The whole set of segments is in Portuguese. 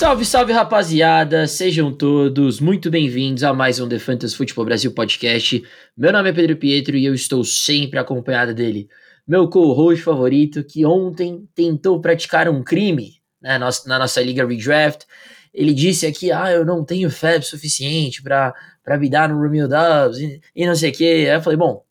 Salve, salve rapaziada, sejam todos muito bem-vindos a mais um The Fantasy Futebol Brasil podcast. Meu nome é Pedro Pietro e eu estou sempre acompanhado dele, meu co-host favorito, que ontem tentou praticar um crime né, na nossa liga redraft. Ele disse aqui: Ah, eu não tenho fab suficiente para me dar no Romeo e, e não sei o que. Aí eu falei: Bom,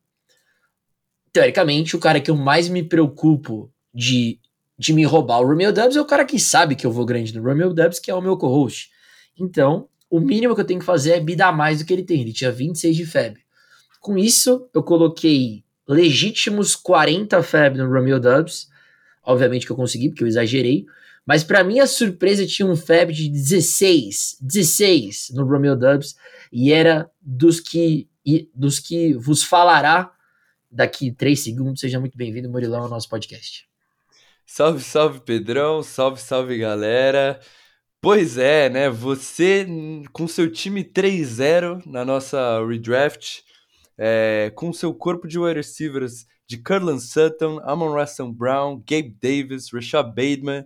teoricamente, o cara que eu mais me preocupo de de me roubar o Romeo Dubs é o cara que sabe que eu vou grande no Romeo Dubs, que é o meu co-host. Então, o mínimo que eu tenho que fazer é bidar mais do que ele tem. Ele tinha 26 de FEB. Com isso, eu coloquei legítimos 40 FEB no Romeo Dubs. Obviamente que eu consegui, porque eu exagerei. Mas para minha surpresa, tinha um FEB de 16, 16 no Romeo Dubs. E era dos que, dos que vos falará daqui 3 segundos. Seja muito bem-vindo, Murilão, ao nosso podcast. Salve, salve Pedrão, salve, salve galera. Pois é, né? Você com seu time 3-0 na nossa redraft, é, com seu corpo de wide receivers de Curland Sutton, Amon Russell Brown, Gabe Davis, Rashad Bateman,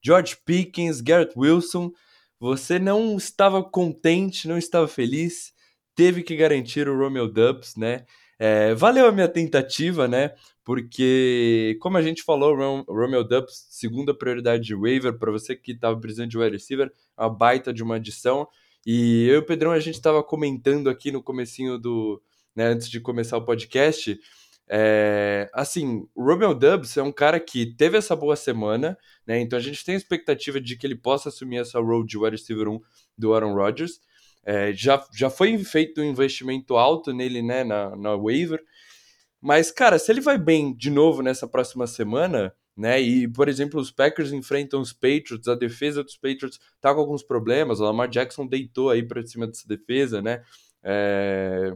George Pickens, Garrett Wilson, você não estava contente, não estava feliz, teve que garantir o Romeo Dubs, né? É, valeu a minha tentativa, né? Porque, como a gente falou, o Romeo Dubs, segunda prioridade de waiver, para você que estava precisando de wide receiver, uma baita de uma adição. E eu e o Pedrão, a gente estava comentando aqui no comecinho do... Né, antes de começar o podcast, é, assim, o Romeo Dubs é um cara que teve essa boa semana, né? Então a gente tem a expectativa de que ele possa assumir essa role de wide receiver 1 do Aaron Rodgers. É, já, já foi feito um investimento alto nele, né, na, na waiver. Mas, cara, se ele vai bem de novo nessa próxima semana, né? E, por exemplo, os Packers enfrentam os Patriots, a defesa dos Patriots tá com alguns problemas, o Lamar Jackson deitou aí para cima dessa defesa, né? É...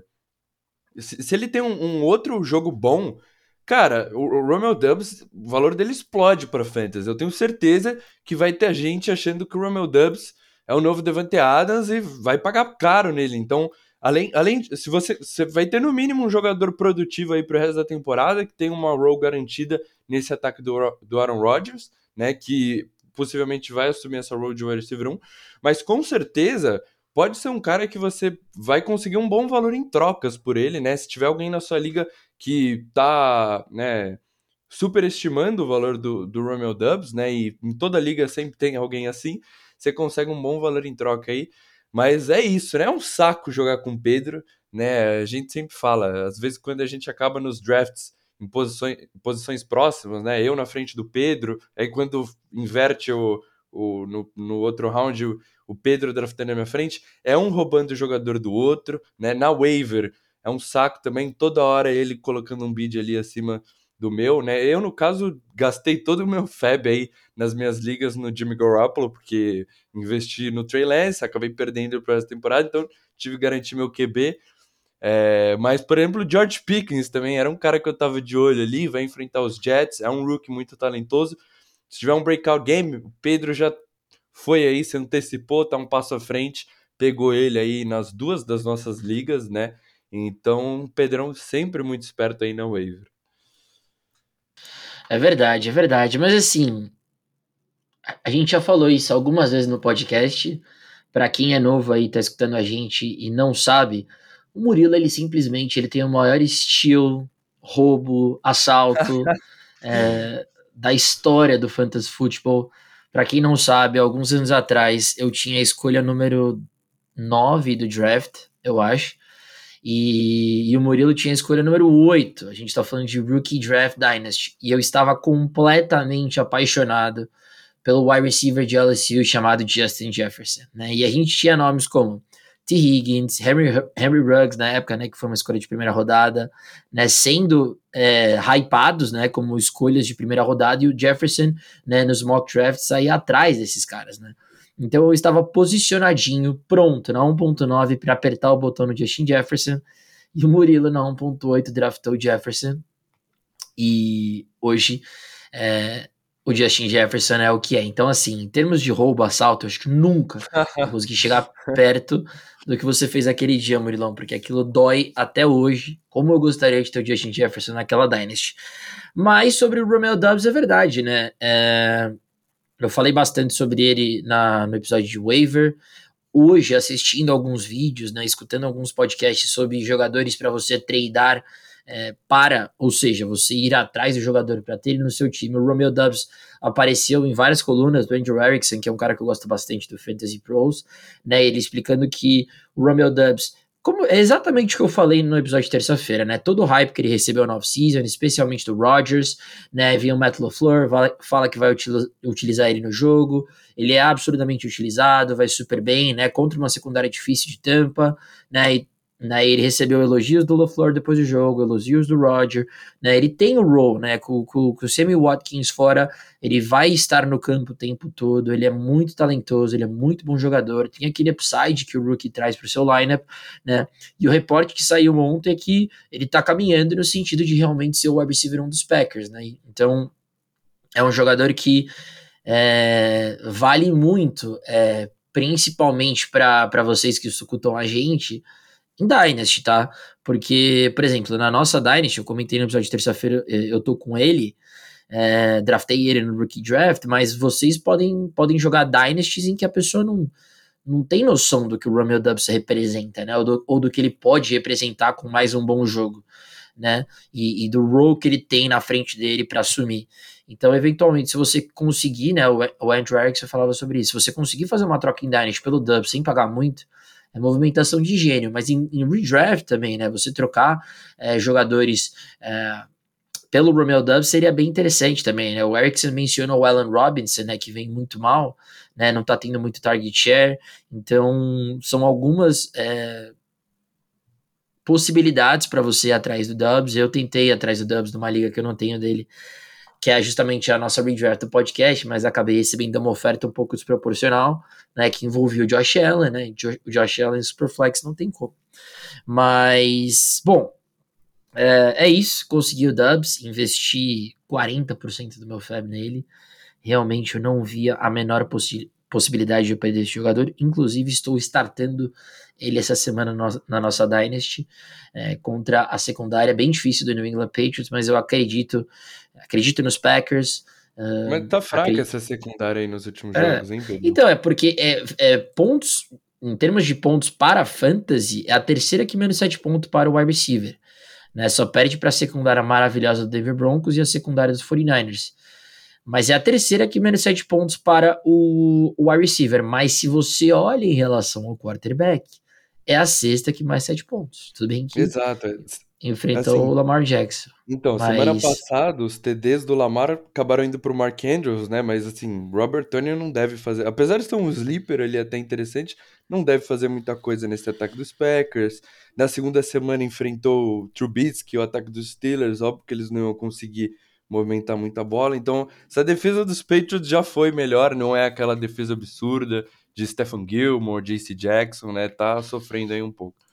Se, se, ele tem um, um, outro jogo bom, cara, o, o Romeo Dubs, o valor dele explode para fantasy. Eu tenho certeza que vai ter gente achando que o Romeo Dubs é o novo Devante Adams e vai pagar caro nele. Então, Além, além se você, você vai ter no mínimo um jogador produtivo aí pro resto da temporada, que tem uma role garantida nesse ataque do, do Aaron Rodgers, né? Que possivelmente vai assumir essa role de wide receiver 1, mas com certeza pode ser um cara que você vai conseguir um bom valor em trocas por ele, né? Se tiver alguém na sua liga que tá, né, superestimando o valor do, do Romeo Dubs, né? E em toda liga sempre tem alguém assim, você consegue um bom valor em troca aí. Mas é isso, né? É um saco jogar com o Pedro, né? A gente sempre fala, às vezes quando a gente acaba nos drafts em posições, em posições próximas, né? Eu na frente do Pedro, aí quando inverte o, o, no, no outro round o, o Pedro draftando na minha frente, é um roubando o jogador do outro, né? Na waiver é um saco também, toda hora ele colocando um bid ali acima do meu, né? Eu, no caso, gastei todo o meu FAB aí nas minhas ligas no Jimmy Garoppolo, porque investi no Trey Lance, acabei perdendo para essa temporada, então tive que garantir meu QB. É, mas, por exemplo, o George Pickens também era um cara que eu tava de olho ali, vai enfrentar os Jets, é um rookie muito talentoso. Se tiver um breakout game, o Pedro já foi aí, se antecipou, tá um passo à frente, pegou ele aí nas duas das nossas ligas, né? Então, Pedrão sempre muito esperto aí na waiver. É verdade, é verdade. Mas assim, a gente já falou isso algumas vezes no podcast. Para quem é novo aí, tá escutando a gente e não sabe, o Murilo, ele simplesmente ele tem o maior estilo, roubo, assalto é, da história do Fantasy Football. Para quem não sabe, alguns anos atrás eu tinha a escolha número 9 do draft, eu acho. E, e, o Murilo tinha a escolha número 8. A gente está falando de Rookie Draft Dynasty. E eu estava completamente apaixonado pelo wide receiver de LSU chamado Justin Jefferson. Né? E a gente tinha nomes como T. Higgins, Henry, Henry Ruggs na época, né, que foi uma escolha de primeira rodada, né, sendo é, hypados né, como escolhas de primeira rodada, e o Jefferson né, nos mock drafts aí atrás desses caras. Né? Então eu estava posicionadinho, pronto, na 1.9 para apertar o botão no Justin Jefferson. E o Murilo na 1.8 draftou o Jefferson. E hoje é, o Justin Jefferson é o que é. Então, assim, em termos de roubo, assalto, eu acho que nunca consegui chegar perto do que você fez aquele dia, Murilão, porque aquilo dói até hoje, como eu gostaria de ter o Justin Jefferson naquela Dynasty. Mas sobre o Romeo Dubs é verdade, né? É, Eu falei bastante sobre ele na, no episódio de waiver. Hoje, assistindo alguns vídeos, né, escutando alguns podcasts sobre jogadores para você treinar é, para, ou seja, você ir atrás do jogador para ter ele no seu time. O Romeo Dubs apareceu em várias colunas do Andrew Erickson, que é um cara que eu gosto bastante do Fantasy Pros, né? Ele explicando que o Romeo Dubs como é exatamente o que eu falei no episódio de terça-feira, né? Todo o hype que ele recebeu na off-season, especialmente do Rodgers, né? Vinha o Matt LaFleur, fala que vai utilizar ele no jogo, ele é absurdamente utilizado, vai super bem, né? Contra uma secundária difícil de tampa, né? E né, ele recebeu elogios do LaFleur depois do jogo, elogios do Roger, né, ele tem o role, né, com, com, com o Sammy Watkins fora, ele vai estar no campo o tempo todo, ele é muito talentoso, ele é muito bom jogador, tem aquele upside que o rookie traz para o seu lineup, né, e o reporte que saiu ontem é que ele está caminhando no sentido de realmente ser o wide receiver um dos Packers, né, então é um jogador que é, vale muito, é, principalmente para vocês que escutam a gente, em Dynasty, tá? Porque, por exemplo, na nossa Dynasty, eu comentei no episódio de terça-feira, eh, eu tô com ele, é, draftei ele no Rookie Draft, mas vocês podem, podem jogar Dynasties em que a pessoa não, não tem noção do que o Romeo Dubs representa, né? Ou do, ou do que ele pode representar com mais um bom jogo, né? E, e do role que ele tem na frente dele para assumir. Então, eventualmente, se você conseguir, né? O, o Andrew Erickson falava sobre isso. Se você conseguir fazer uma troca em Dynasty pelo Dubs sem pagar muito, é movimentação de gênio, mas em, em redraft também, né? Você trocar é, jogadores é, pelo Romeo Dubs seria bem interessante também, né? O Erickson mencionou o Allen Robinson, né? Que vem muito mal, né? Não tá tendo muito target share, então são algumas é, possibilidades para você ir atrás do Dubs. Eu tentei ir atrás do Dubs numa liga que eu não tenho dele que é justamente a nossa redraft do podcast, mas acabei recebendo uma oferta um pouco desproporcional, né, que envolvia o Josh Allen, né, o Josh Allen Superflex não tem como. Mas, bom, é, é isso, consegui o Dubs, investi 40% do meu FAB nele, realmente eu não via a menor possi possibilidade de eu perder esse jogador, inclusive estou startando ele essa semana no, na nossa Dynasty é, contra a secundária bem difícil do New England Patriots, mas eu acredito, acredito nos Packers. Uh, mas tá fraca acredito... essa secundária aí nos últimos é, jogos, hein, Pedro? Então, é porque é, é, pontos, em termos de pontos para fantasy, é a terceira que menos 7 pontos para o wide receiver. Né? Só perde para a secundária maravilhosa do Denver Broncos e a secundária dos 49ers. Mas é a terceira que menos 7 pontos para o, o wide receiver. Mas se você olha em relação ao quarterback, é a sexta que mais sete pontos. Tudo bem que Exato. É, enfrentou assim, o Lamar Jackson. Então, mas... semana passada, os TDs do Lamar acabaram indo pro Mark Andrews, né? Mas assim, Robert Tony não deve fazer. Apesar de ser um sleeper ali até interessante, não deve fazer muita coisa nesse ataque dos Packers. Na segunda semana enfrentou o Trubisky, o ataque dos Steelers. Óbvio que eles não iam conseguir movimentar muita bola. Então, essa defesa dos Patriots já foi melhor, não é aquela defesa absurda de Stephen Gilmore, JC Jackson, né? Tá sofrendo aí um pouco.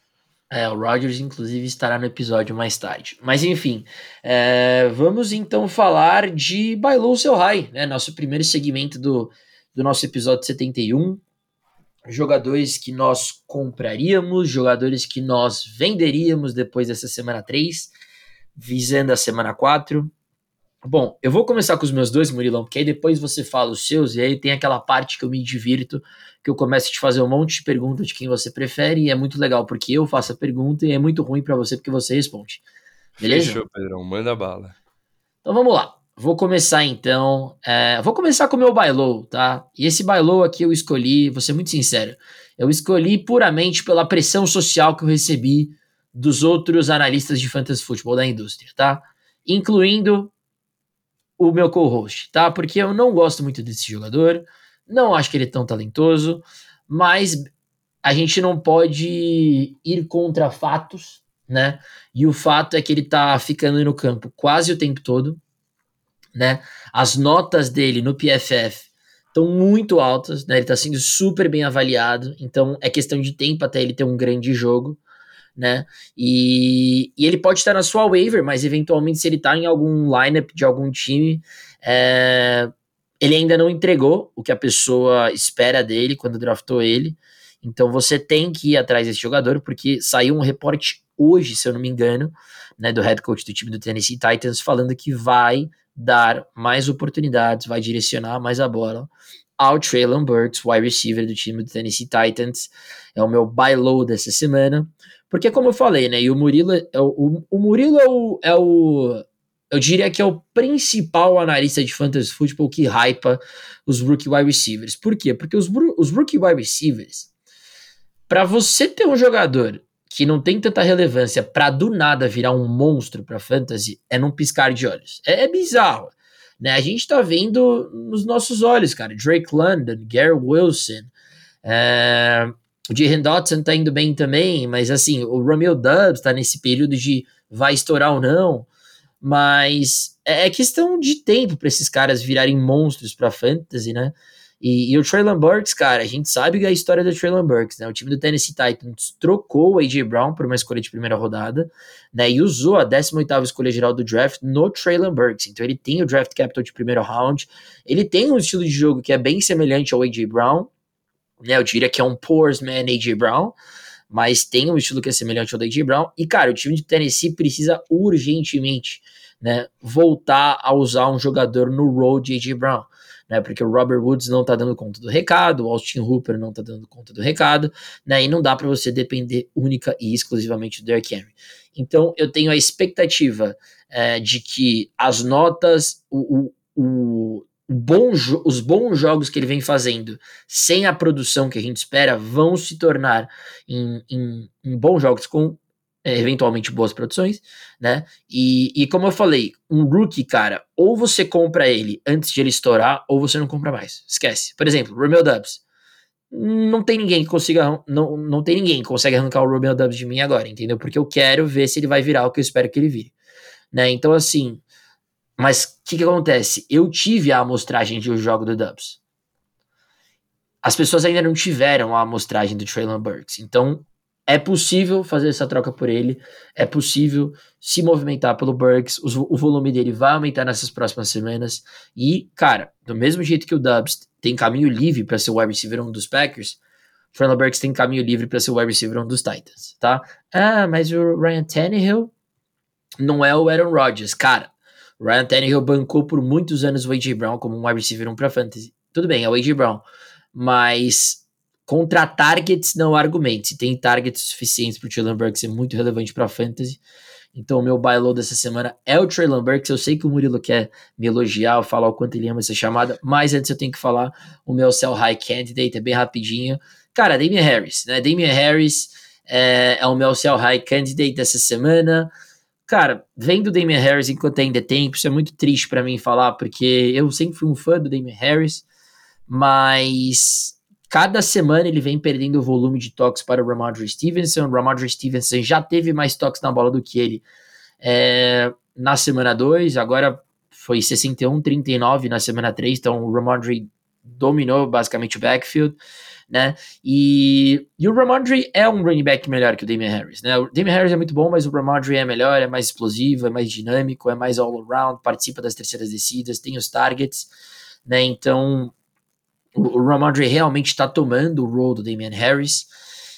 É, o Rodgers, inclusive, estará no episódio mais tarde. Mas enfim, é, vamos então falar de Bailou Seu High, né? Nosso primeiro segmento do, do nosso episódio 71. Jogadores que nós compraríamos, jogadores que nós venderíamos depois dessa semana 3, visando a semana 4. Bom, eu vou começar com os meus dois, Murilão, porque aí depois você fala os seus, e aí tem aquela parte que eu me divirto, que eu começo a te fazer um monte de perguntas de quem você prefere, e é muito legal, porque eu faço a pergunta e é muito ruim para você porque você responde. Beleza? Fechou, Pedrão, manda bala. Então vamos lá. Vou começar então. É, vou começar com o meu bailou, tá? E esse bailou aqui eu escolhi, vou ser muito sincero, eu escolhi puramente pela pressão social que eu recebi dos outros analistas de fantasy futebol da indústria, tá? Incluindo o meu co-host, tá? Porque eu não gosto muito desse jogador, não acho que ele é tão talentoso, mas a gente não pode ir contra fatos, né? E o fato é que ele tá ficando no campo quase o tempo todo, né? As notas dele no PFF estão muito altas, né? Ele tá sendo super bem avaliado, então é questão de tempo até ele ter um grande jogo né? E, e ele pode estar na sua waiver, mas eventualmente se ele está em algum lineup de algum time, é, ele ainda não entregou o que a pessoa espera dele quando draftou ele. Então você tem que ir atrás desse jogador, porque saiu um reporte hoje, se eu não me engano, né, do head coach do time do Tennessee Titans falando que vai dar mais oportunidades, vai direcionar mais a bola ao Traylon Burks, wide receiver do time do Tennessee Titans. É o meu buy low dessa semana. Porque, como eu falei, né? E o Murilo, é o, o Murilo é o, é o. Eu diria que é o principal analista de fantasy football que hypa os rookie wide receivers. Por quê? Porque os, os rookie wide receivers, para você ter um jogador que não tem tanta relevância para do nada virar um monstro para fantasy, é num piscar de olhos. É, é bizarro. Né? A gente tá vendo nos nossos olhos, cara. Drake London, Gary Wilson, é... o Jahan Dotson tá indo bem também, mas assim, o Romeo Dubs tá nesse período de vai estourar ou não. Mas é, é questão de tempo para esses caras virarem monstros para fantasy, né? E, e, o Traylon Burks, cara, a gente sabe a história do Traylon Burks, né? O time do Tennessee Titans trocou o A.J. Brown por uma escolha de primeira rodada, né? E usou a 18ª escolha geral do draft no Traylon Burks. Então ele tem o draft capital de primeiro round, ele tem um estilo de jogo que é bem semelhante ao A.J. Brown, né? Eu diria que é um Poor's Man A.J. Brown, mas tem um estilo que é semelhante ao A.J. Brown. E, cara, o time de Tennessee precisa urgentemente, né? Voltar a usar um jogador no role de A.J. Brown né? Porque o Robert Woods não tá dando conta do recado, o Austin Hooper não tá dando conta do recado, né? E não dá para você depender única e exclusivamente do Derrick Henry. Então eu tenho a expectativa é, de que as notas, o, o, o Bom, os bons jogos que ele vem fazendo sem a produção que a gente espera vão se tornar em, em, em bons jogos com eventualmente boas produções, né? E, e como eu falei, um rookie, cara, ou você compra ele antes de ele estourar, ou você não compra mais. Esquece. Por exemplo, Romeo Dubs. Não tem ninguém que consiga. Não, não tem ninguém que consegue arrancar o Romeo Dubs de mim agora, entendeu? Porque eu quero ver se ele vai virar o que eu espero que ele vire. Né? Então, assim. Mas o que, que acontece? Eu tive a amostragem de o jogo do Dubs. As pessoas ainda não tiveram a amostragem do Traylon Burks. Então, é possível fazer essa troca por ele, é possível se movimentar pelo Burks, o, o, volume dele vai aumentar nessas próximas semanas. E, cara, do mesmo jeito que o Dubs tem caminho livre para ser o wide receiver um dos Packers, o Traylon Burks tem caminho livre para ser o wide receiver um dos Titans, tá? Ah, mas o Ryan Tannehill não é o Aaron Rodgers. Cara, Ryan Tannehill bancou por muitos anos o A.J. Brown como um wide receiver um para fantasy. Tudo bem, é o A.J. Brown, mas Contra targets, não argumente. Se tem targets suficientes para o Traylon Burks ser muito relevante para fantasy. Então, o meu buy low dessa semana é o Traylon Burks. Eu sei que o Murilo quer me elogiar, falar o quanto ele ama essa chamada, mas antes eu tenho que falar o meu sell high candidate, é bem rapidinho. Cara, Damian Harris, né? Damian Harris é, é o meu sell high candidate dessa semana. Cara, vendo o Damian Harris enquanto ainda é tempo, isso é muito triste para mim falar, porque eu sempre fui um fã do Damian Harris, mas Cada semana ele vem perdendo o volume de toques para o Ramondre Stevenson. O Ramondre Stevenson já teve mais toques na bola do que ele é, na semana 2, agora foi 61-39 na semana 3, então o Ramondre dominou basicamente o backfield, né? E, e o Ramondre é um running back melhor que o Damian Harris, né? O Damian Harris é muito bom, mas o Ramondre é melhor, é mais explosivo, é mais dinâmico, é mais all around, participa das terceiras descidas, tem os targets, né? Então o, Ramondre realmente está tomando o role do Damian Harris.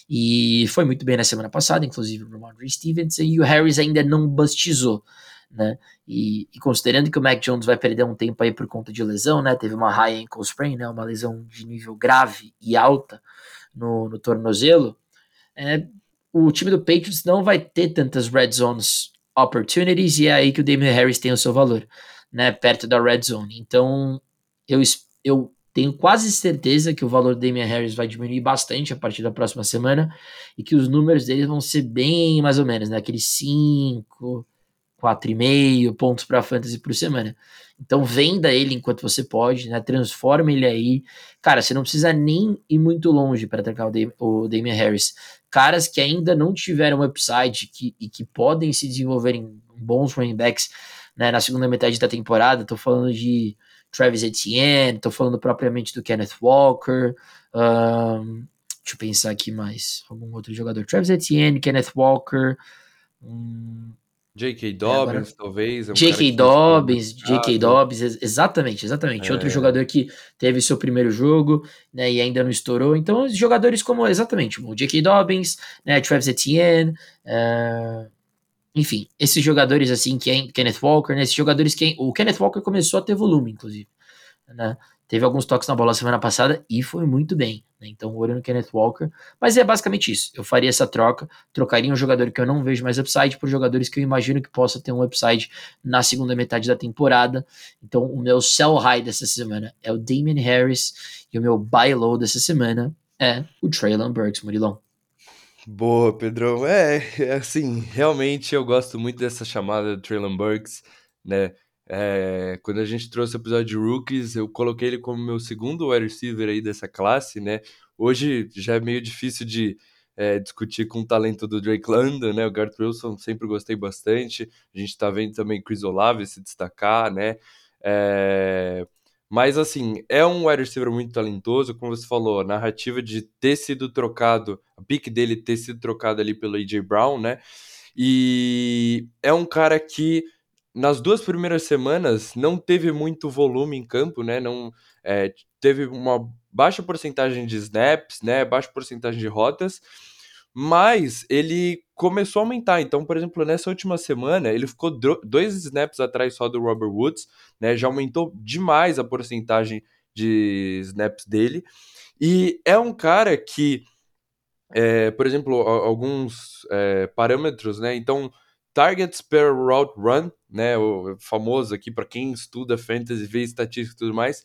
E foi muito bem na semana passada, inclusive o Ramondre Stevenson, e o Harris ainda não bastizou, né? E, e, considerando que o Mac Jones vai perder um tempo aí por conta de lesão, né? Teve uma high ankle sprain, né? Uma lesão de nível grave e alta no, no tornozelo. É, o time do Patriots não vai ter tantas red zones opportunities e é aí que o Damian Harris tem o seu valor, né? Perto da red zone. Então, eu, eu tenho quase certeza que o valor do Damian Harris vai diminuir bastante a partir da próxima semana e que os números dele vão ser bem mais ou menos, né? Aqueles 5, 4,5 pontos para fantasy por semana. Então venda ele enquanto você pode, né? Transforma ele aí. Cara, você não precisa nem ir muito longe para atacar o, Dam o Damian Harris. Caras que ainda não tiveram upside que, e que podem se desenvolver em bons running backs né, na segunda metade da temporada. Tô falando de Travis Etienne, tô falando propriamente do Kenneth Walker. Um, deixa eu pensar aqui mais. Algum outro jogador. Travis Etienne, Kenneth Walker. Um, J.K. Dobbins, é, talvez. É um J.K. Dobbins, J.K. Dobbins, exatamente, exatamente. É. Outro jogador que teve seu primeiro jogo, né, e ainda não estourou. Então, jogadores como, exatamente, o J.K. Dobbins, né, Travis Etienne, uh, enfim, esses jogadores assim que é Kenneth Walker, né, esses jogadores que é, o Kenneth Walker começou a ter volume, inclusive, né? Teve alguns toques na bola semana passada e foi muito bem. Né? Então, olho no Kenneth Walker. Mas é basicamente isso. Eu faria essa troca, trocaria um jogador que eu não vejo mais upside por jogadores que eu imagino que possa ter um upside na segunda metade da temporada. Então, o meu sell high dessa semana é o Damian Harris e o meu buy low dessa semana é o Traylon Burks, Murilão. Boa, Pedrão. É, é, assim, realmente eu gosto muito dessa chamada do Traylon Burks, né? É, quando a gente trouxe o episódio de Rookies, eu coloquei ele como meu segundo wide receiver aí dessa classe, né? Hoje já é meio difícil de é, discutir com o talento do Drake London, né? O Garth Wilson sempre gostei bastante. A gente tá vendo também Chris Olave se destacar, né? É... Mas, assim, é um wide receiver muito talentoso, como você falou, a narrativa de ter sido trocado, a pique dele ter sido trocado ali pelo A.J. Brown, né? E é um cara que nas duas primeiras semanas não teve muito volume em campo, né? Não é, teve uma baixa porcentagem de snaps, né? Baixa porcentagem de rotas, mas ele começou a aumentar. Então, por exemplo, nessa última semana ele ficou dois snaps atrás só do Robert Woods, né? Já aumentou demais a porcentagem de snaps dele e é um cara que, é, por exemplo, alguns é, parâmetros, né? Então targets per route run, né, o famoso aqui para quem estuda fantasy, vê estatística e tudo mais,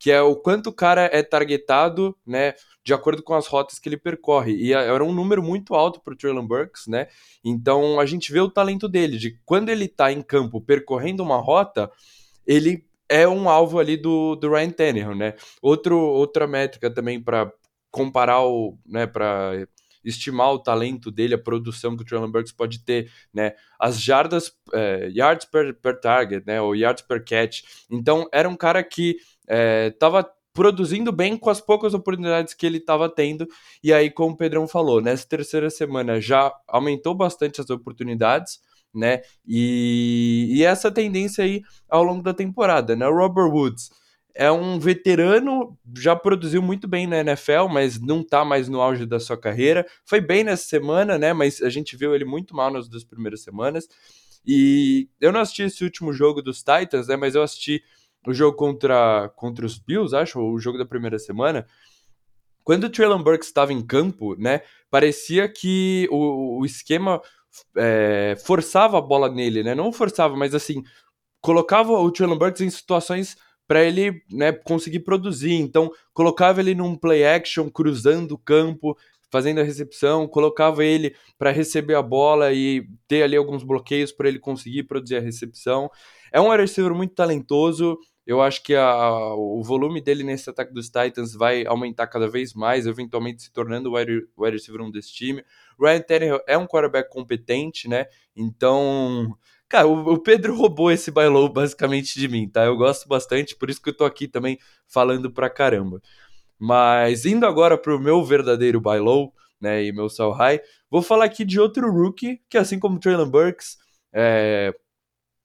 que é o quanto o cara é targetado, né, de acordo com as rotas que ele percorre. E era um número muito alto para o Traylon Burks, né? Então a gente vê o talento dele, de quando ele está em campo percorrendo uma rota, ele é um alvo ali do, do Ryan Tannehill, né? Outro, outra métrica também para comparar o, né, para estimar o talento dele, a produção que o Traylon Burks pode ter, né? As jardas, é, yards per, per target, né? Ou yards per catch. Então, era um cara que estava é, produzindo bem com as poucas oportunidades que ele estava tendo. E aí, como o Pedrão falou, nessa terceira semana já aumentou bastante as oportunidades, né? E, e essa tendência aí ao longo da temporada, né? O Robert Woods é um veterano, já produziu muito bem na NFL, mas não tá mais no auge da sua carreira. Foi bem nessa semana, né? Mas a gente viu ele muito mal nas duas primeiras semanas. E eu não assisti esse último jogo dos Titans, né? Mas eu assisti o jogo contra, contra os Bills, acho, o jogo da primeira semana. Quando o Traylon Burks estava em campo, né? Parecia que o, o esquema é, forçava a bola nele, né? Não forçava, mas assim, colocava o Traylon Burks em situações para ele né, conseguir produzir. Então, colocava ele num play action, cruzando o campo, fazendo a recepção, colocava ele para receber a bola e ter ali alguns bloqueios para ele conseguir produzir a recepção. É um receiver muito talentoso. Eu acho que a, o volume dele nesse ataque dos Titans vai aumentar cada vez mais, eventualmente se tornando o wide, wide receiver um desse time. Ryan Tannehill é um quarterback competente, né? Então, Cara, o, o Pedro roubou esse bailou basicamente de mim, tá? Eu gosto bastante, por isso que eu tô aqui também falando pra caramba. Mas indo agora pro meu verdadeiro bailou, né, e meu sell high, vou falar aqui de outro rookie, que assim como o Traylon Burks, é,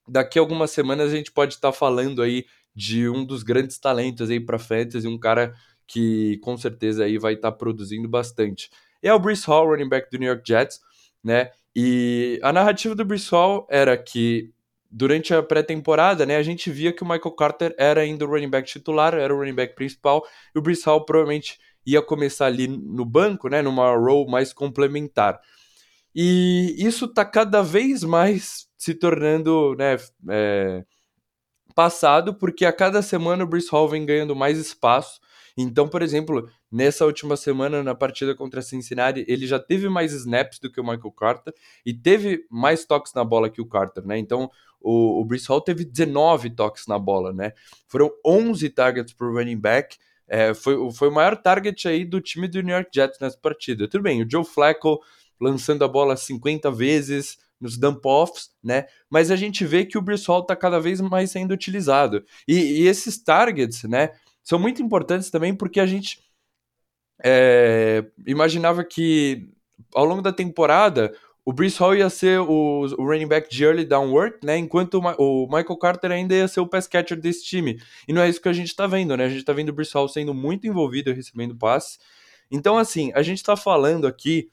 daqui a algumas semanas a gente pode estar tá falando aí de um dos grandes talentos aí para fantasy, um cara que com certeza aí vai estar tá produzindo bastante. É o Brees Hall, running back do New York Jets, né? E a narrativa do Brissol era que durante a pré-temporada, né, a gente via que o Michael Carter era ainda o running back titular, era o running back principal, e o Brissol provavelmente ia começar ali no banco, né, numa role mais complementar. E isso está cada vez mais se tornando, né, é, passado, porque a cada semana o Brice Hall vem ganhando mais espaço, então, por exemplo, nessa última semana, na partida contra Cincinnati, ele já teve mais snaps do que o Michael Carter e teve mais toques na bola que o Carter, né? Então, o, o Brees Hall teve 19 toques na bola, né? Foram 11 targets por running back. É, foi, foi o maior target aí do time do New York Jets nessa partida. Tudo bem, o Joe Flacco lançando a bola 50 vezes nos dump-offs, né? Mas a gente vê que o Brees Hall tá cada vez mais sendo utilizado. E, e esses targets, né? são muito importantes também porque a gente é, imaginava que ao longo da temporada o Brees Hall ia ser o, o running back de early down work, né? Enquanto o, o, Michael Carter ainda ia ser o pass catcher desse time. E não é isso que a gente tá vendo, né? A gente tá vendo o Brees Hall sendo muito envolvido recebendo passes. Então, assim, a gente tá falando aqui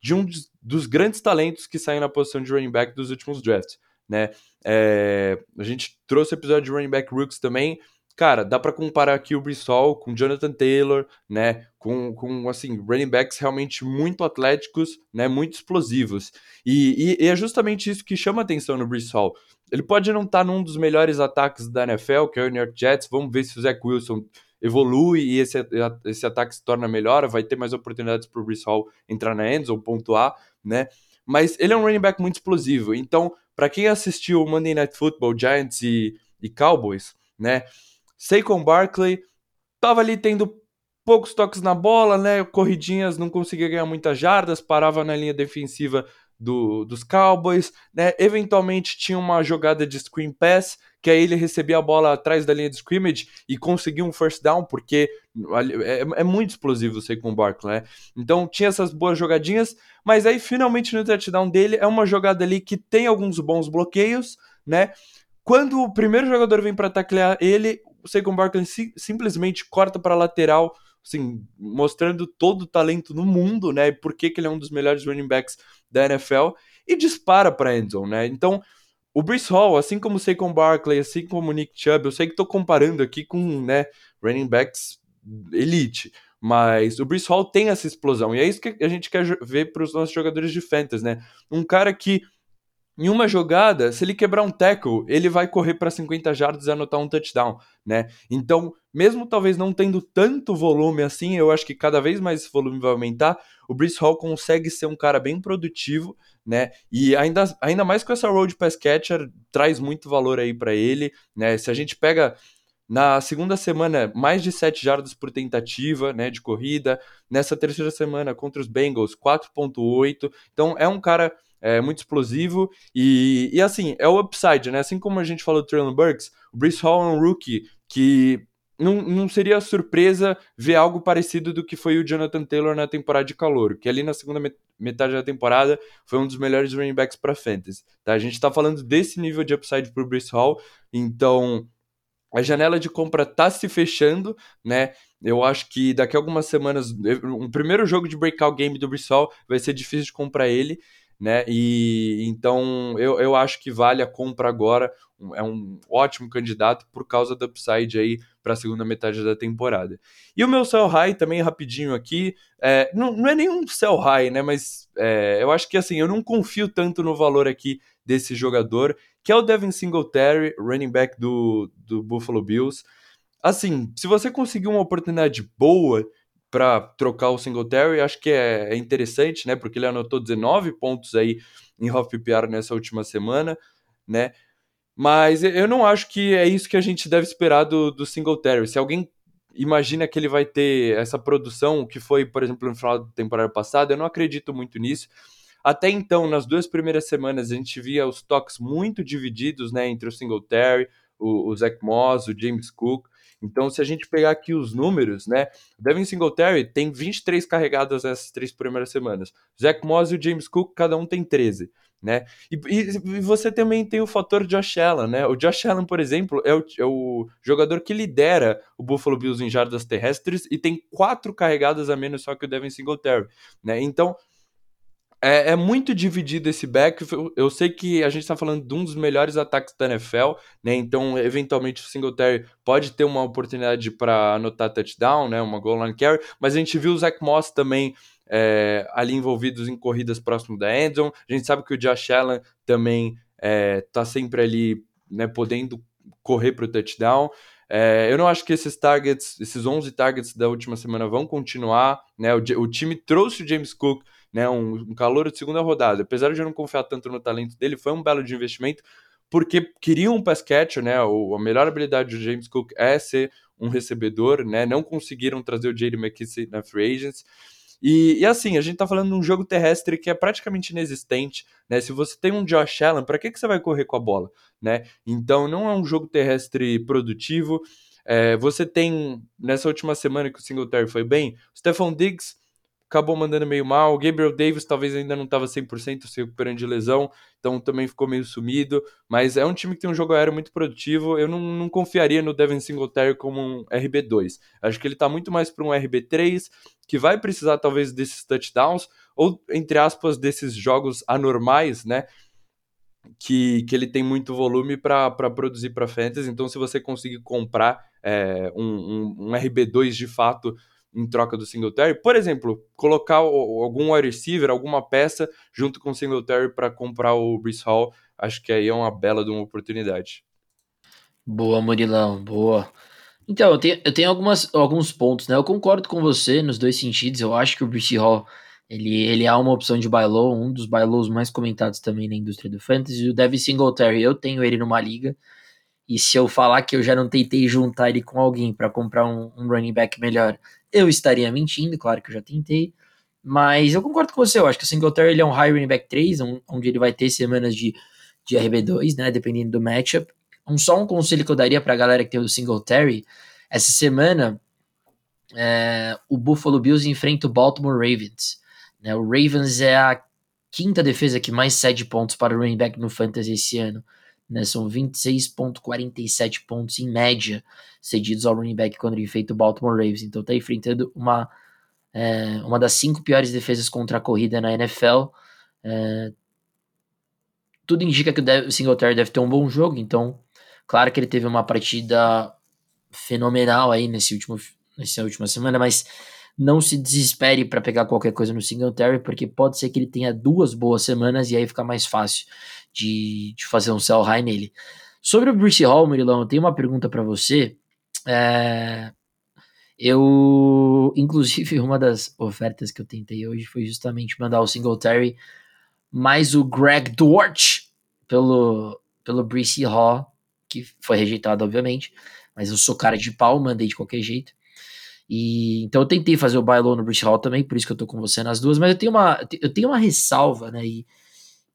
de um dos grandes talentos que saem na posição de running back dos últimos drafts, né? É, a gente trouxe o episódio de running back rooks também. Cara, dá para comparar aqui o Brissol com Jonathan Taylor, né? Com, com assim, running backs realmente muito atléticos, né? Muito explosivos. E, e, e é justamente isso que chama atenção no Brissol. Ele pode não estar tá num dos melhores ataques da NFL, que é o New York Jets. Vamos ver se o Zach Wilson evolui e esse, esse ataque se torna melhor, vai ter mais oportunidades para o Brees Hall entrar na ends ou pontuar, né? Mas ele é um running back muito explosivo. Então, para quem assistiu Monday Night Football, Giants e, e Cowboys, né? Saquon Barkley tava ali tendo poucos toques na bola, né? Corridinhas, não conseguia ganhar muitas jardas, parava na linha defensiva do, dos Cowboys, né? Eventualmente tinha uma jogada de screen pass, que aí ele recebia a bola atrás da linha de scrimmage e conseguia um first down, porque é, é muito explosivo o com Barkley, né? Então tinha essas boas jogadinhas, mas aí finalmente no touchdown dele é uma jogada ali que tem alguns bons bloqueios, né? Quando o primeiro jogador vem para taclear ele, o Saquon Barkley si simplesmente corta para lateral, assim, mostrando todo o talento no mundo, né? E por que, que ele é um dos melhores running backs da NFL e dispara para endzone, né? Então, o Brees Hall, assim como o Saquon Barkley, assim como o Nick Chubb, eu sei que estou comparando aqui com, né, running backs elite, mas o Brees Hall tem essa explosão e é isso que a gente quer ver para os nossos jogadores de fantasy, né? Um cara que em uma jogada, se ele quebrar um tackle, ele vai correr para 50 jardas e anotar um touchdown, né? Então, mesmo talvez não tendo tanto volume assim, eu acho que cada vez mais esse volume vai aumentar. O Brees Hall consegue ser um cara bem produtivo, né? E ainda, ainda mais com essa road pass catcher, traz muito valor aí para ele, né? Se a gente pega na segunda semana, mais de 7 jardas por tentativa né, de corrida. Nessa terceira semana, contra os Bengals, 4,8. Então, é um cara é muito explosivo e, e assim, é o upside, né? Assim como a gente falou do Traylon Burks, o Brees Hall é um rookie que não, não seria surpresa ver algo parecido do que foi o Jonathan Taylor na temporada de calor, que ali na segunda metade da temporada foi um dos melhores running backs para fantasy. Tá? A gente está falando desse nível de upside para o Brees Hall, então a janela de compra tá se fechando, né? Eu acho que daqui a algumas semanas, um primeiro jogo de breakout game do Hall vai ser difícil de comprar ele né? E então eu, eu acho que vale a compra agora. É um ótimo candidato por causa do upside aí para a segunda metade da temporada. E o meu sell high também rapidinho aqui, é, não, não é nenhum sell high, né? Mas é, eu acho que assim eu não confio tanto no valor aqui desse jogador, que é o Devin Singletary, running back do, do Buffalo Bills. Assim, se você conseguir uma oportunidade boa para trocar o Singletary, acho que é, é, interessante, né? Porque ele anotou 19 pontos aí em half PPR nessa última semana, né? Mas eu não acho que é isso que a gente deve esperar do, do Singletary. Se alguém imagina que ele vai ter essa produção que foi, por exemplo, no final da temporada passada, eu não acredito muito nisso. Até então, nas duas primeiras semanas, a gente via os toques muito divididos, né, entre o Singletary, o, o Zach Moss, o James Cook. Então, se a gente pegar aqui os números, né? Devin Singletary tem 23 carregadas nessas três primeiras semanas. Zach Moss e o James Cook, cada um tem 13. Né? E, e, você também tem o fator Josh Allen, né? O Josh Allen, por exemplo, é o, é o, jogador que lidera o Buffalo Bills em jardas terrestres e tem quatro carregadas a menos só que o Devin Singletary, né? Então, é, é, muito dividido esse back. Eu sei que a gente está falando de um dos melhores ataques da NFL, né? Então, eventualmente, o Singletary pode ter uma oportunidade para anotar touchdown, né? Uma goal line carry, mas a gente viu o Zach Moss também é, ali envolvidos em corridas próximo da endzone. A gente sabe que o Josh Allen também está é, sempre ali, né? Podendo correr para o touchdown. É, eu não acho que esses targets, esses 11 targets da última semana vão continuar, né? O, o time trouxe o James Cook né, um, um calor de segunda rodada. Apesar de eu não confiar tanto no talento dele, foi um belo de investimento, porque queriam um pass catcher, né? O, a melhor habilidade do James Cook é ser um recebedor, né? Não conseguiram trazer o J.D. McKissick na free agents. E, e, assim, a gente tá falando de um jogo terrestre que é praticamente inexistente, né? Se você tem um Josh Allen, para que, que você vai correr com a bola, né? Então não é um jogo terrestre produtivo. É, você tem, nessa última semana que o Singletary foi bem, o Stephon Diggs acabou mandando meio mal. O Gabriel Davis talvez ainda não estava 100% se recuperando de lesão, então também ficou meio sumido. Mas é um time que tem um jogo aéreo muito produtivo. Eu não, não confiaria no Devin Singletary como um RB2. Acho que ele está muito mais para um RB3, que vai precisar talvez desses touchdowns, ou entre aspas, desses jogos anormais, né? Que, que ele tem muito volume para produzir para fantasy. Então, se você conseguir comprar é, um, um, um RB2 de fato em troca do Singletary. Por exemplo, colocar algum wide receiver, alguma peça junto com o Singletary para comprar o Brees Hall, acho que aí é uma bela de uma oportunidade. Boa, Murilão, boa. Então, eu tenho, eu tenho algumas, alguns pontos, né? Eu concordo com você nos dois sentidos. Eu acho que o Brees Hall ele, ele é uma opção de buy low, um dos buy lows mais comentados também na indústria do fantasy. O Devin Singletary, eu tenho ele numa liga. E se eu falar que eu já não tentei juntar ele com alguém para comprar um, um, running back melhor, eu estaria mentindo, claro que eu já tentei. Mas eu concordo com você, eu acho que o Singletary ele é um high running back 3, um, onde ele vai ter semanas de, de RB2, né, dependendo do matchup. Um, só um conselho que eu daria para a galera que tem o Singletary, essa semana é, o Buffalo Bills enfrenta o Baltimore Ravens. Né, o Ravens é a quinta defesa que mais cede pontos para o running back no Fantasy esse ano né? São 26,47 pontos em média cedidos ao running back quando ele feito o Baltimore Ravens. Então tá enfrentando uma, é, uma das cinco piores defesas contra a corrida na NFL. É, tudo indica que o Singletary deve ter um bom jogo, então claro que ele teve uma partida fenomenal aí nesse último, nessa última semana, mas não se desespere para pegar qualquer coisa no Singletary, porque pode ser que ele tenha duas boas semanas e aí fica mais fácil de, de fazer um sell high nele. Sobre o Bruce Hall, Murilão, eu tenho uma pergunta para você. É, eu, inclusive, uma das ofertas que eu tentei hoje foi justamente mandar o Singletary mais o Greg Dort pelo, pelo Brice Hall, que foi rejeitado, obviamente, mas eu sou cara de pau, mandei de qualquer jeito. E, então eu tentei fazer o low no Brice Hall também, por isso que eu tô com você nas duas, mas eu tenho uma, eu tenho uma ressalva, né, e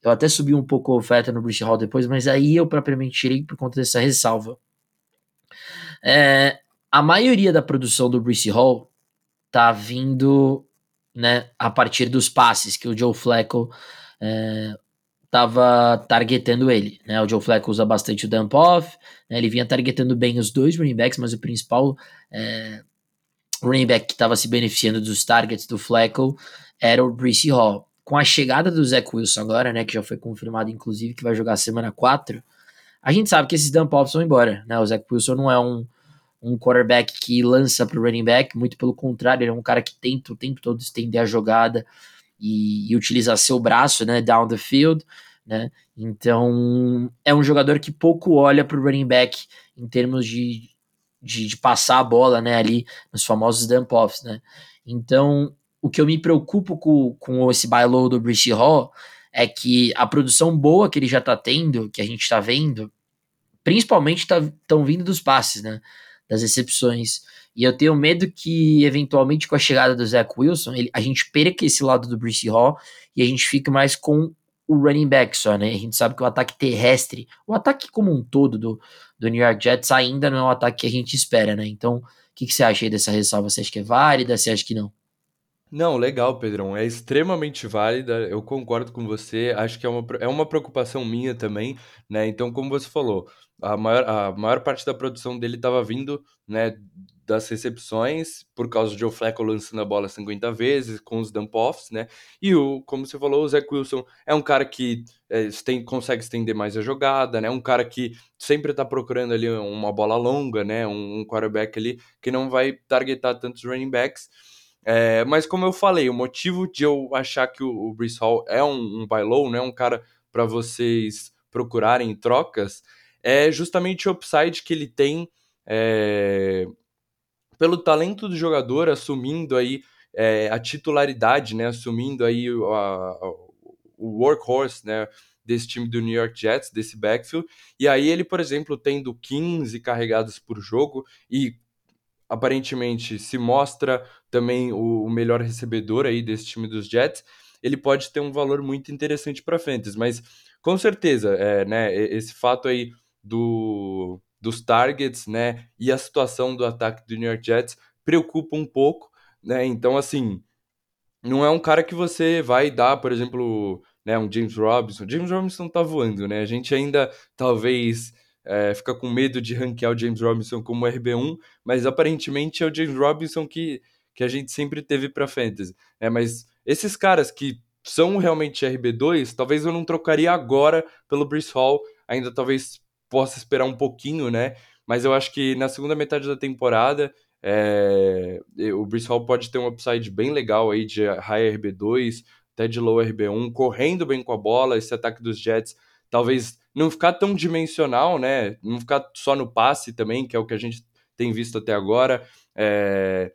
eu até subi um pouco a oferta no Bruce Hall depois, mas aí eu propriamente tirei por conta dessa ressalva. É, a maioria da produção do Bruce Hall tá vindo né, a partir dos passes que o Joe Flacco é, tava targetando ele. Né? O Joe Flacco usa bastante o dump off, né? ele vinha targetando bem os dois running backs, mas o principal é, running back que estava se beneficiando dos targets do Flacco era o Bruce Hall com a chegada do Zach Wilson agora, né, que já foi confirmado inclusive que vai jogar semana 4, a gente sabe que esses dump-offs vão embora, né? O Zach Wilson não é um, um quarterback que lança para o running back, muito pelo contrário, ele é um cara que tenta o tempo todo estender a jogada e, e utilizar seu braço, né, down the field, né? Então, é um jogador que pouco olha para o running back em termos de, de, de, passar a bola, né, ali nos famosos dump-offs, né? Então, o que eu me preocupo com, com esse buy low do Brice Hall é que a produção boa que ele já tá tendo, que a gente tá vendo, principalmente estão tá, vindo dos passes, né? Das recepções. E eu tenho medo que, eventualmente, com a chegada do Zach Wilson, ele, a gente perca esse lado do Brice Hall e a gente fique mais com o running back só, né? A gente sabe que o ataque terrestre, o ataque como um todo do, do New York Jets ainda não é um ataque que a gente espera, né? Então, o que, que você acha aí dessa ressalva? Você acha que é válida? Você acha que não? Não, legal, Pedrão. É extremamente válida. Eu concordo com você. Acho que é uma, é uma preocupação minha também, né? Então, como você falou, a maior, a maior parte da produção dele estava vindo, né, das recepções, por causa de Joe lançando a bola 50 vezes, com os dump-offs, né? E o, como você falou, o Zach Wilson é um cara que é, tem, consegue estender mais a jogada, né? Um cara que sempre está procurando ali uma bola longa, né? Um, um quarterback ali que não vai targetar tantos running backs. É, mas como eu falei, o motivo de eu achar que o, o Hall é um, um buy low, né, um cara para vocês procurarem trocas, é justamente o upside que ele tem é, pelo talento do jogador, assumindo aí é, a titularidade, né, assumindo aí a, o workhorse, né, desse time do New York Jets, desse backfield, e aí ele, por exemplo, tendo 15 carregadas por jogo e aparentemente se mostra também o, o melhor recebedor aí desse time dos Jets, ele pode ter um valor muito interessante para fantasy, mas com certeza, é, né, esse fato aí do, dos targets, né, e a situação do ataque do New York Jets preocupa um pouco, né, então assim, não é um cara que você vai dar, por exemplo, né, um James Robinson. James Robinson tá voando, né? A gente ainda talvez é, fica com medo de ranquear o James Robinson como RB1, mas aparentemente é o James Robinson que, que a gente sempre teve para fantasy. É, mas esses caras que são realmente RB2, talvez eu não trocaria agora pelo Bruce Hall, ainda talvez possa esperar um pouquinho, né? Mas eu acho que na segunda metade da temporada é, o Bruce Hall pode ter um upside bem legal aí de high RB2, até de low RB1, correndo bem com a bola, esse ataque dos Jets talvez não ficar tão dimensional, né? Não ficar só no passe também, que é o que a gente tem visto até agora. É...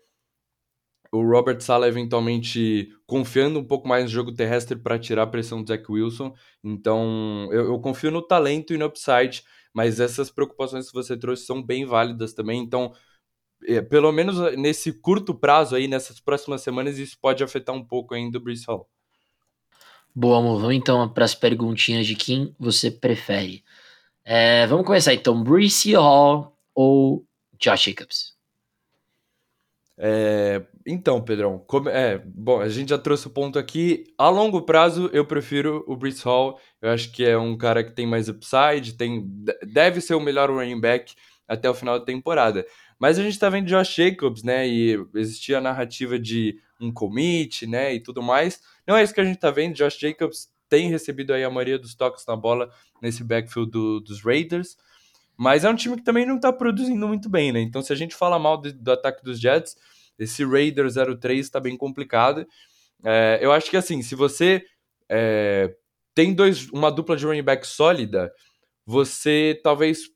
O Robert Sala eventualmente confiando um pouco mais no jogo terrestre para tirar a pressão do Zach Wilson. Então, eu, eu, confio no talento e no upside, mas essas preocupações que você trouxe são bem válidas também. Então, é, pelo menos nesse curto prazo aí, nessas próximas semanas, isso pode afetar um pouco ainda o Brees Hall. Boa, amor. Vamos então para as perguntinhas de quem você prefere. É, vamos começar então. Brees Hall ou Josh Jacobs? É, então, Pedrão, como, é, bom, a gente já trouxe o ponto aqui. A longo prazo, eu prefiro o Brees Hall. Eu acho que é um cara que tem mais upside, tem, deve ser o melhor running back até o final da temporada. Mas a gente tá vendo Josh Jacobs, né? E existia a narrativa de um commit, né? E tudo mais. Não é isso que a gente tá vendo. Josh Jacobs tem recebido aí a maioria dos toques na bola nesse backfield do, dos Raiders. Mas é um time que também não tá produzindo muito bem, né? Então, se a gente fala mal do, do ataque dos Jets, esse Raider 03 tá bem complicado. É, eu acho que assim, se você é, tem dois, uma dupla de running back sólida, você talvez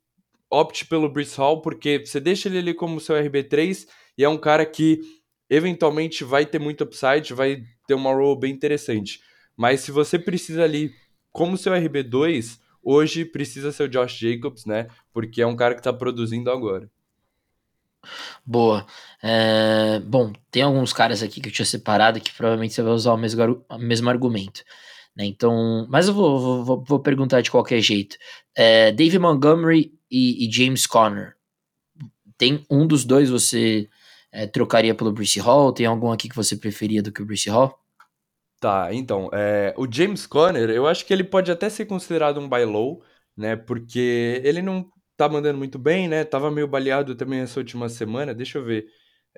opte pelo Brees Hall, porque você deixa ele ali como seu RB3 e é um cara que eventualmente vai ter muito upside, vai ter uma role bem interessante. Mas se você precisa ali como seu RB2, hoje precisa ser o Josh Jacobs, né? Porque é um cara que está produzindo agora. Boa. É, bom, tem alguns caras aqui que eu tinha separado que provavelmente você vai usar o mesmo, o mesmo argumento. Né? Então, mas eu vou, vou, vou perguntar de qualquer jeito. É, Dave Montgomery e, e, James Conner. Tem um dos dois você é, trocaria pelo Bruce Hall? Tem algum aqui que você preferia do que o Bruce Hall? Tá, então, é, o James Conner, eu acho que ele pode até ser considerado um buy low, né? Porque ele não tá mandando muito bem, né? Tava meio baleado também essa última semana. Deixa eu ver.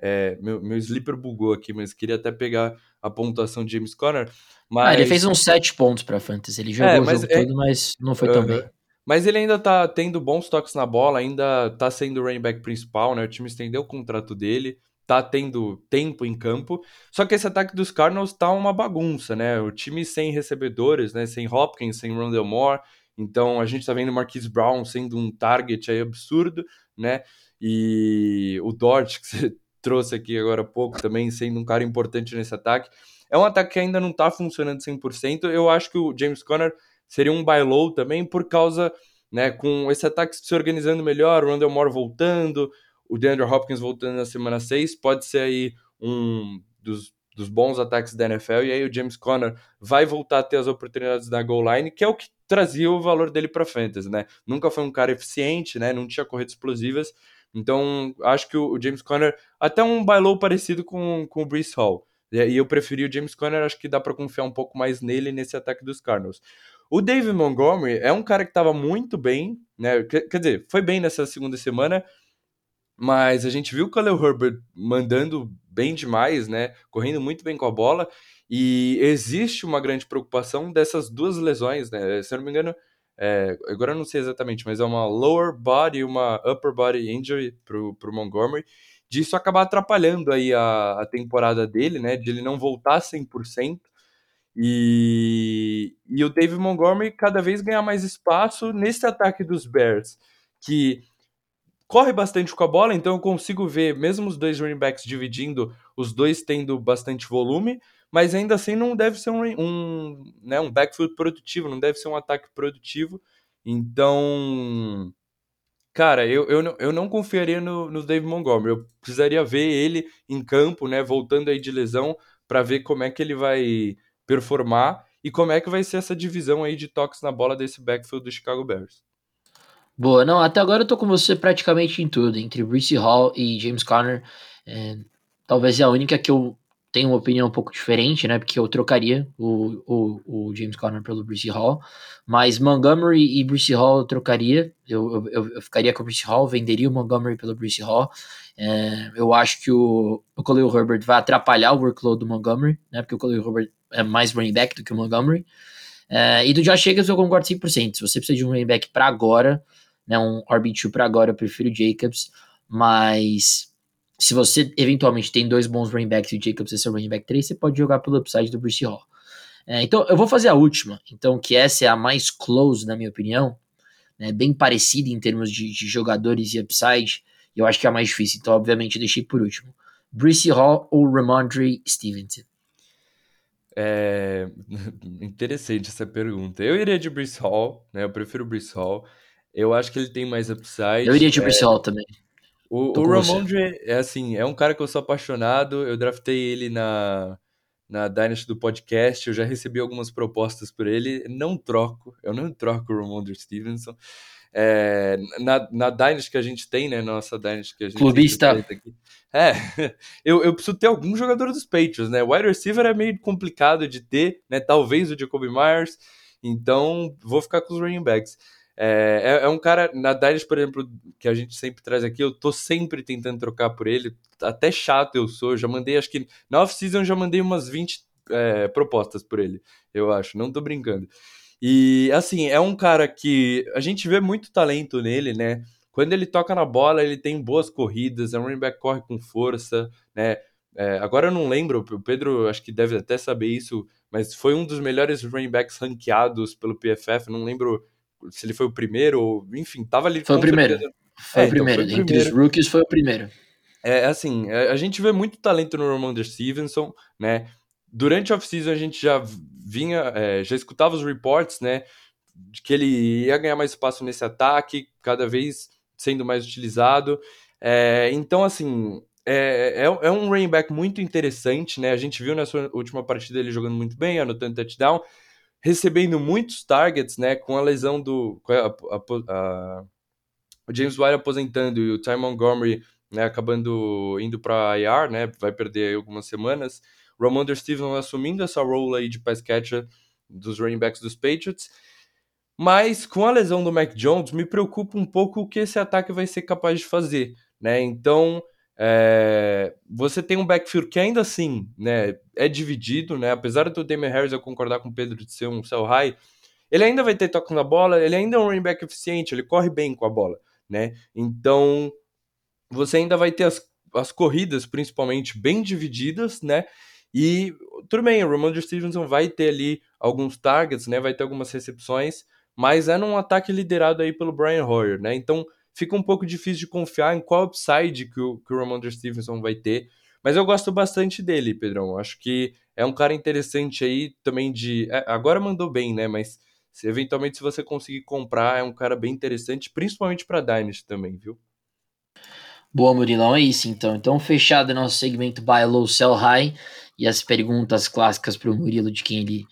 É, meu, meu sleeper bugou aqui, mas queria até pegar a pontuação de James Conner. Mas... Ah, ele fez uns 7 pontos pra Fantasy. Ele jogou é, o jogo é... todo, mas não foi tão bem. Mas ele ainda tá tendo bons toques na bola, ainda tá sendo o running back principal, né? O time estendeu o contrato dele, tá tendo tempo em campo. Só que esse ataque dos Cardinals tá uma bagunça, né? O time sem recebedores, né? Sem Hopkins, sem Rondell Moore. Então a gente tá vendo o Marquise Brown sendo um target aí absurdo, né? E o Dort, que você trouxe aqui agora há pouco, também sendo um cara importante nesse ataque. É um ataque que ainda não tá funcionando 100%. Eu acho que o James Conner seria um buy low também por causa, né, com esse ataque se organizando melhor, o Randall Moore voltando, o DeAndre Hopkins voltando na semana 6, pode ser aí um dos, dos bons ataques da NFL, e aí o James Conner vai voltar a ter as oportunidades da goal line, que é o que trazia o valor dele para fantasy, né? Nunca foi um cara eficiente, né? Não tinha corridas explosivas. Então, acho que o James Conner até um buy low parecido com, com o Brees Hall. E eu preferi o James Conner, acho que dá para confiar um pouco mais nele nesse ataque dos Cardinals. O David Montgomery é um cara que estava muito bem, né? Quer dizer, foi bem nessa segunda semana, mas a gente viu o Khalil Herbert mandando bem demais, né? Correndo muito bem com a bola. E existe uma grande preocupação dessas duas lesões, né? Se eu não me engano, é, agora eu não sei exatamente, mas é uma lower body e uma upper body injury pro, pro Montgomery. Disso acabar atrapalhando aí a, a temporada dele, né? De ele não voltar 100%. E, e o David Montgomery cada vez ganhar mais espaço nesse ataque dos Bears, que corre bastante com a bola, então eu consigo ver, mesmo os dois running backs dividindo, os dois tendo bastante volume, mas ainda assim não deve ser um, um, né, um backfield produtivo, não deve ser um ataque produtivo. Então, cara, eu, eu, não, eu não confiaria no, no David Montgomery. Eu precisaria ver ele em campo, né, voltando aí de lesão, para ver como é que ele vai performar e como é que vai ser essa divisão aí de toques na bola desse backfield do Chicago Bears. Boa, não, até agora eu tô com você praticamente em tudo, entre Bruce Hall e James Conner. É, talvez é a única que eu tenho uma opinião um pouco diferente, né? Porque eu trocaria o, o, o James Conner pelo Bruce Hall. Mas Montgomery e Bruce Hall eu trocaria. Eu, eu, eu ficaria com o Bruce Hall, venderia o Montgomery pelo Bruce Hall. É, eu acho que o, o Khalil Herbert vai atrapalhar o workload do Montgomery, né? Porque o Khalil Herbert é mais running back do que o Montgomery. É, e do Josh Jacobs eu concordo 100%. Se você precisa de um running back para agora, né, um RB2 para agora, eu prefiro o Jacobs. Mas se você eventualmente tem dois bons running backs e o Jacobs é seu running back 3, você pode jogar pelo upside do Bruce Hall. É, então eu vou fazer a última, então que essa é a mais close, na minha opinião, né, bem parecida em termos de, de jogadores e upside, e eu acho que é a mais difícil, então obviamente deixei por último. Bruce Hall ou Ramondre Stevenson? É interessante essa pergunta. Eu iria de Bruce Hall, né? Eu prefiro o Bruce Hall. Eu acho que ele tem mais upside. Eu iria de é... Hall também. O, o Ramondre é assim, é um cara que eu sou apaixonado. Eu draftei ele na na Dynasty do podcast. Eu já recebi algumas propostas por ele. Não troco, eu não troco o Ramondre Stevenson. É, na, na Dynasty que a gente tem, né? Nossa Dynasty que a gente Clubista. Aqui, é, eu, eu preciso ter algum jogador dos Patriots, né? Wide receiver é meio complicado de ter, né? Talvez o Jacoby Myers. Então, vou ficar com os running backs. É, é, é, um cara, na Dynasty, por exemplo, que a gente sempre traz aqui, eu tô sempre tentando trocar por ele, até chato eu sou, já mandei, acho que na off-season já mandei umas 20 é, propostas por ele, eu acho, não tô brincando. E, assim, é um cara que a gente vê muito talento nele, né? Quando ele toca na bola, ele tem boas corridas, é um running back corre com força, né? É, agora eu não lembro, o Pedro acho que deve até saber isso, mas foi um dos melhores running backs ranqueados pelo PFF, não lembro se ele foi o primeiro, ou enfim, tava ali. Foi o primeiro. Foi, é, o primeiro. Então foi o primeiro. Entre os rookies foi o primeiro. É assim, é, a gente vê muito talento no Ramondre Stevenson, né? Durante a off-season a gente já vinha, é, já escutava os reports, né? De que ele ia ganhar mais espaço nesse ataque, cada vez sendo mais utilizado. É, então, assim, é, é, é um running back muito interessante, né? A gente viu nessa última partida ele jogando muito bem, anotando touchdown recebendo muitos targets, né, com a lesão do a, a, a, o James White aposentando e o Ty Montgomery, né, acabando indo para IR, né, vai perder algumas semanas. Ramondre Stevenson assumindo essa role aí de pass catcher dos running backs dos Patriots. Mas com a lesão do Mac Jones, me preocupa um pouco o que esse ataque vai ser capaz de fazer, né? Então, é, você tem um backfield que ainda assim né, é dividido, né? Apesar do Damian Harris eu concordar com o Pedro de ser um sell high, ele ainda vai ter toque na bola, ele ainda é um running back eficiente, ele corre bem com a bola, né? Então você ainda vai ter as, as corridas, principalmente, bem divididas, né? E tudo bem, o Ramondre Stevenson vai ter ali alguns targets, né? Vai ter algumas recepções, mas é num ataque liderado aí pelo Brian Hoyer, né? Então fica um pouco difícil de confiar em qual upside que o, que o Stevenson vai ter. Mas eu gosto bastante dele, Pedrão. Acho que é um cara interessante aí também de. É, agora mandou bem, né? Mas se, eventualmente, se você conseguir comprar, é um cara bem interessante, principalmente para Dynasty também, viu? Boa, Murilão, é isso então. Então, fechado nosso segmento Buy Low, Sell High e as perguntas clássicas para o Murilo de quem ele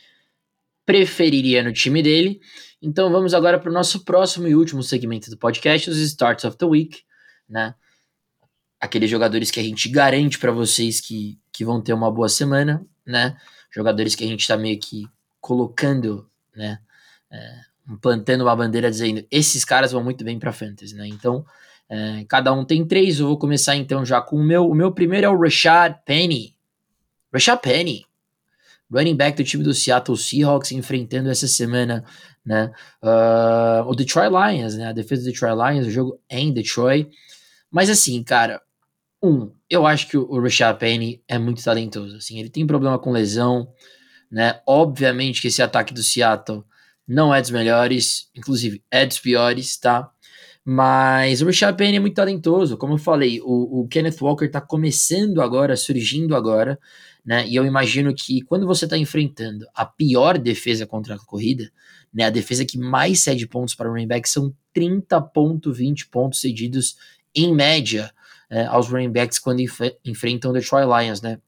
preferiria no time dele. Então vamos agora para o nosso próximo e último segmento do podcast, os Starts of the Week, né? Aqueles jogadores que a gente garante para vocês que, que vão ter uma boa semana, né? Jogadores que a gente está meio que colocando, né? É, plantando uma bandeira dizendo esses caras vão muito bem para fantasy, né? Então é, cada um tem três. Eu vou começar então já com o meu. O meu primeiro é o Rashad Penny. Rashad Penny, running back do time do Seattle Seahawks enfrentando essa semana né? Uh, o Detroit Lions, né? A defesa do Detroit Lions, o jogo é em Detroit. Mas assim, cara, um, eu acho que o Rashad Penny é muito talentoso. Assim, ele tem problema com lesão, né? Obviamente que esse ataque do Seattle não é dos melhores, inclusive é dos piores, tá? Mas o Rashad Penny é muito talentoso. Como eu falei, o, o Kenneth Walker tá começando agora, surgindo agora, né? E eu imagino que quando você tá enfrentando a pior defesa contra a corrida, né, a defesa que mais cede pontos para o running back são 30.20 pontos cedidos em média é, aos running backs quando enf enfrentam o Detroit Lions, né?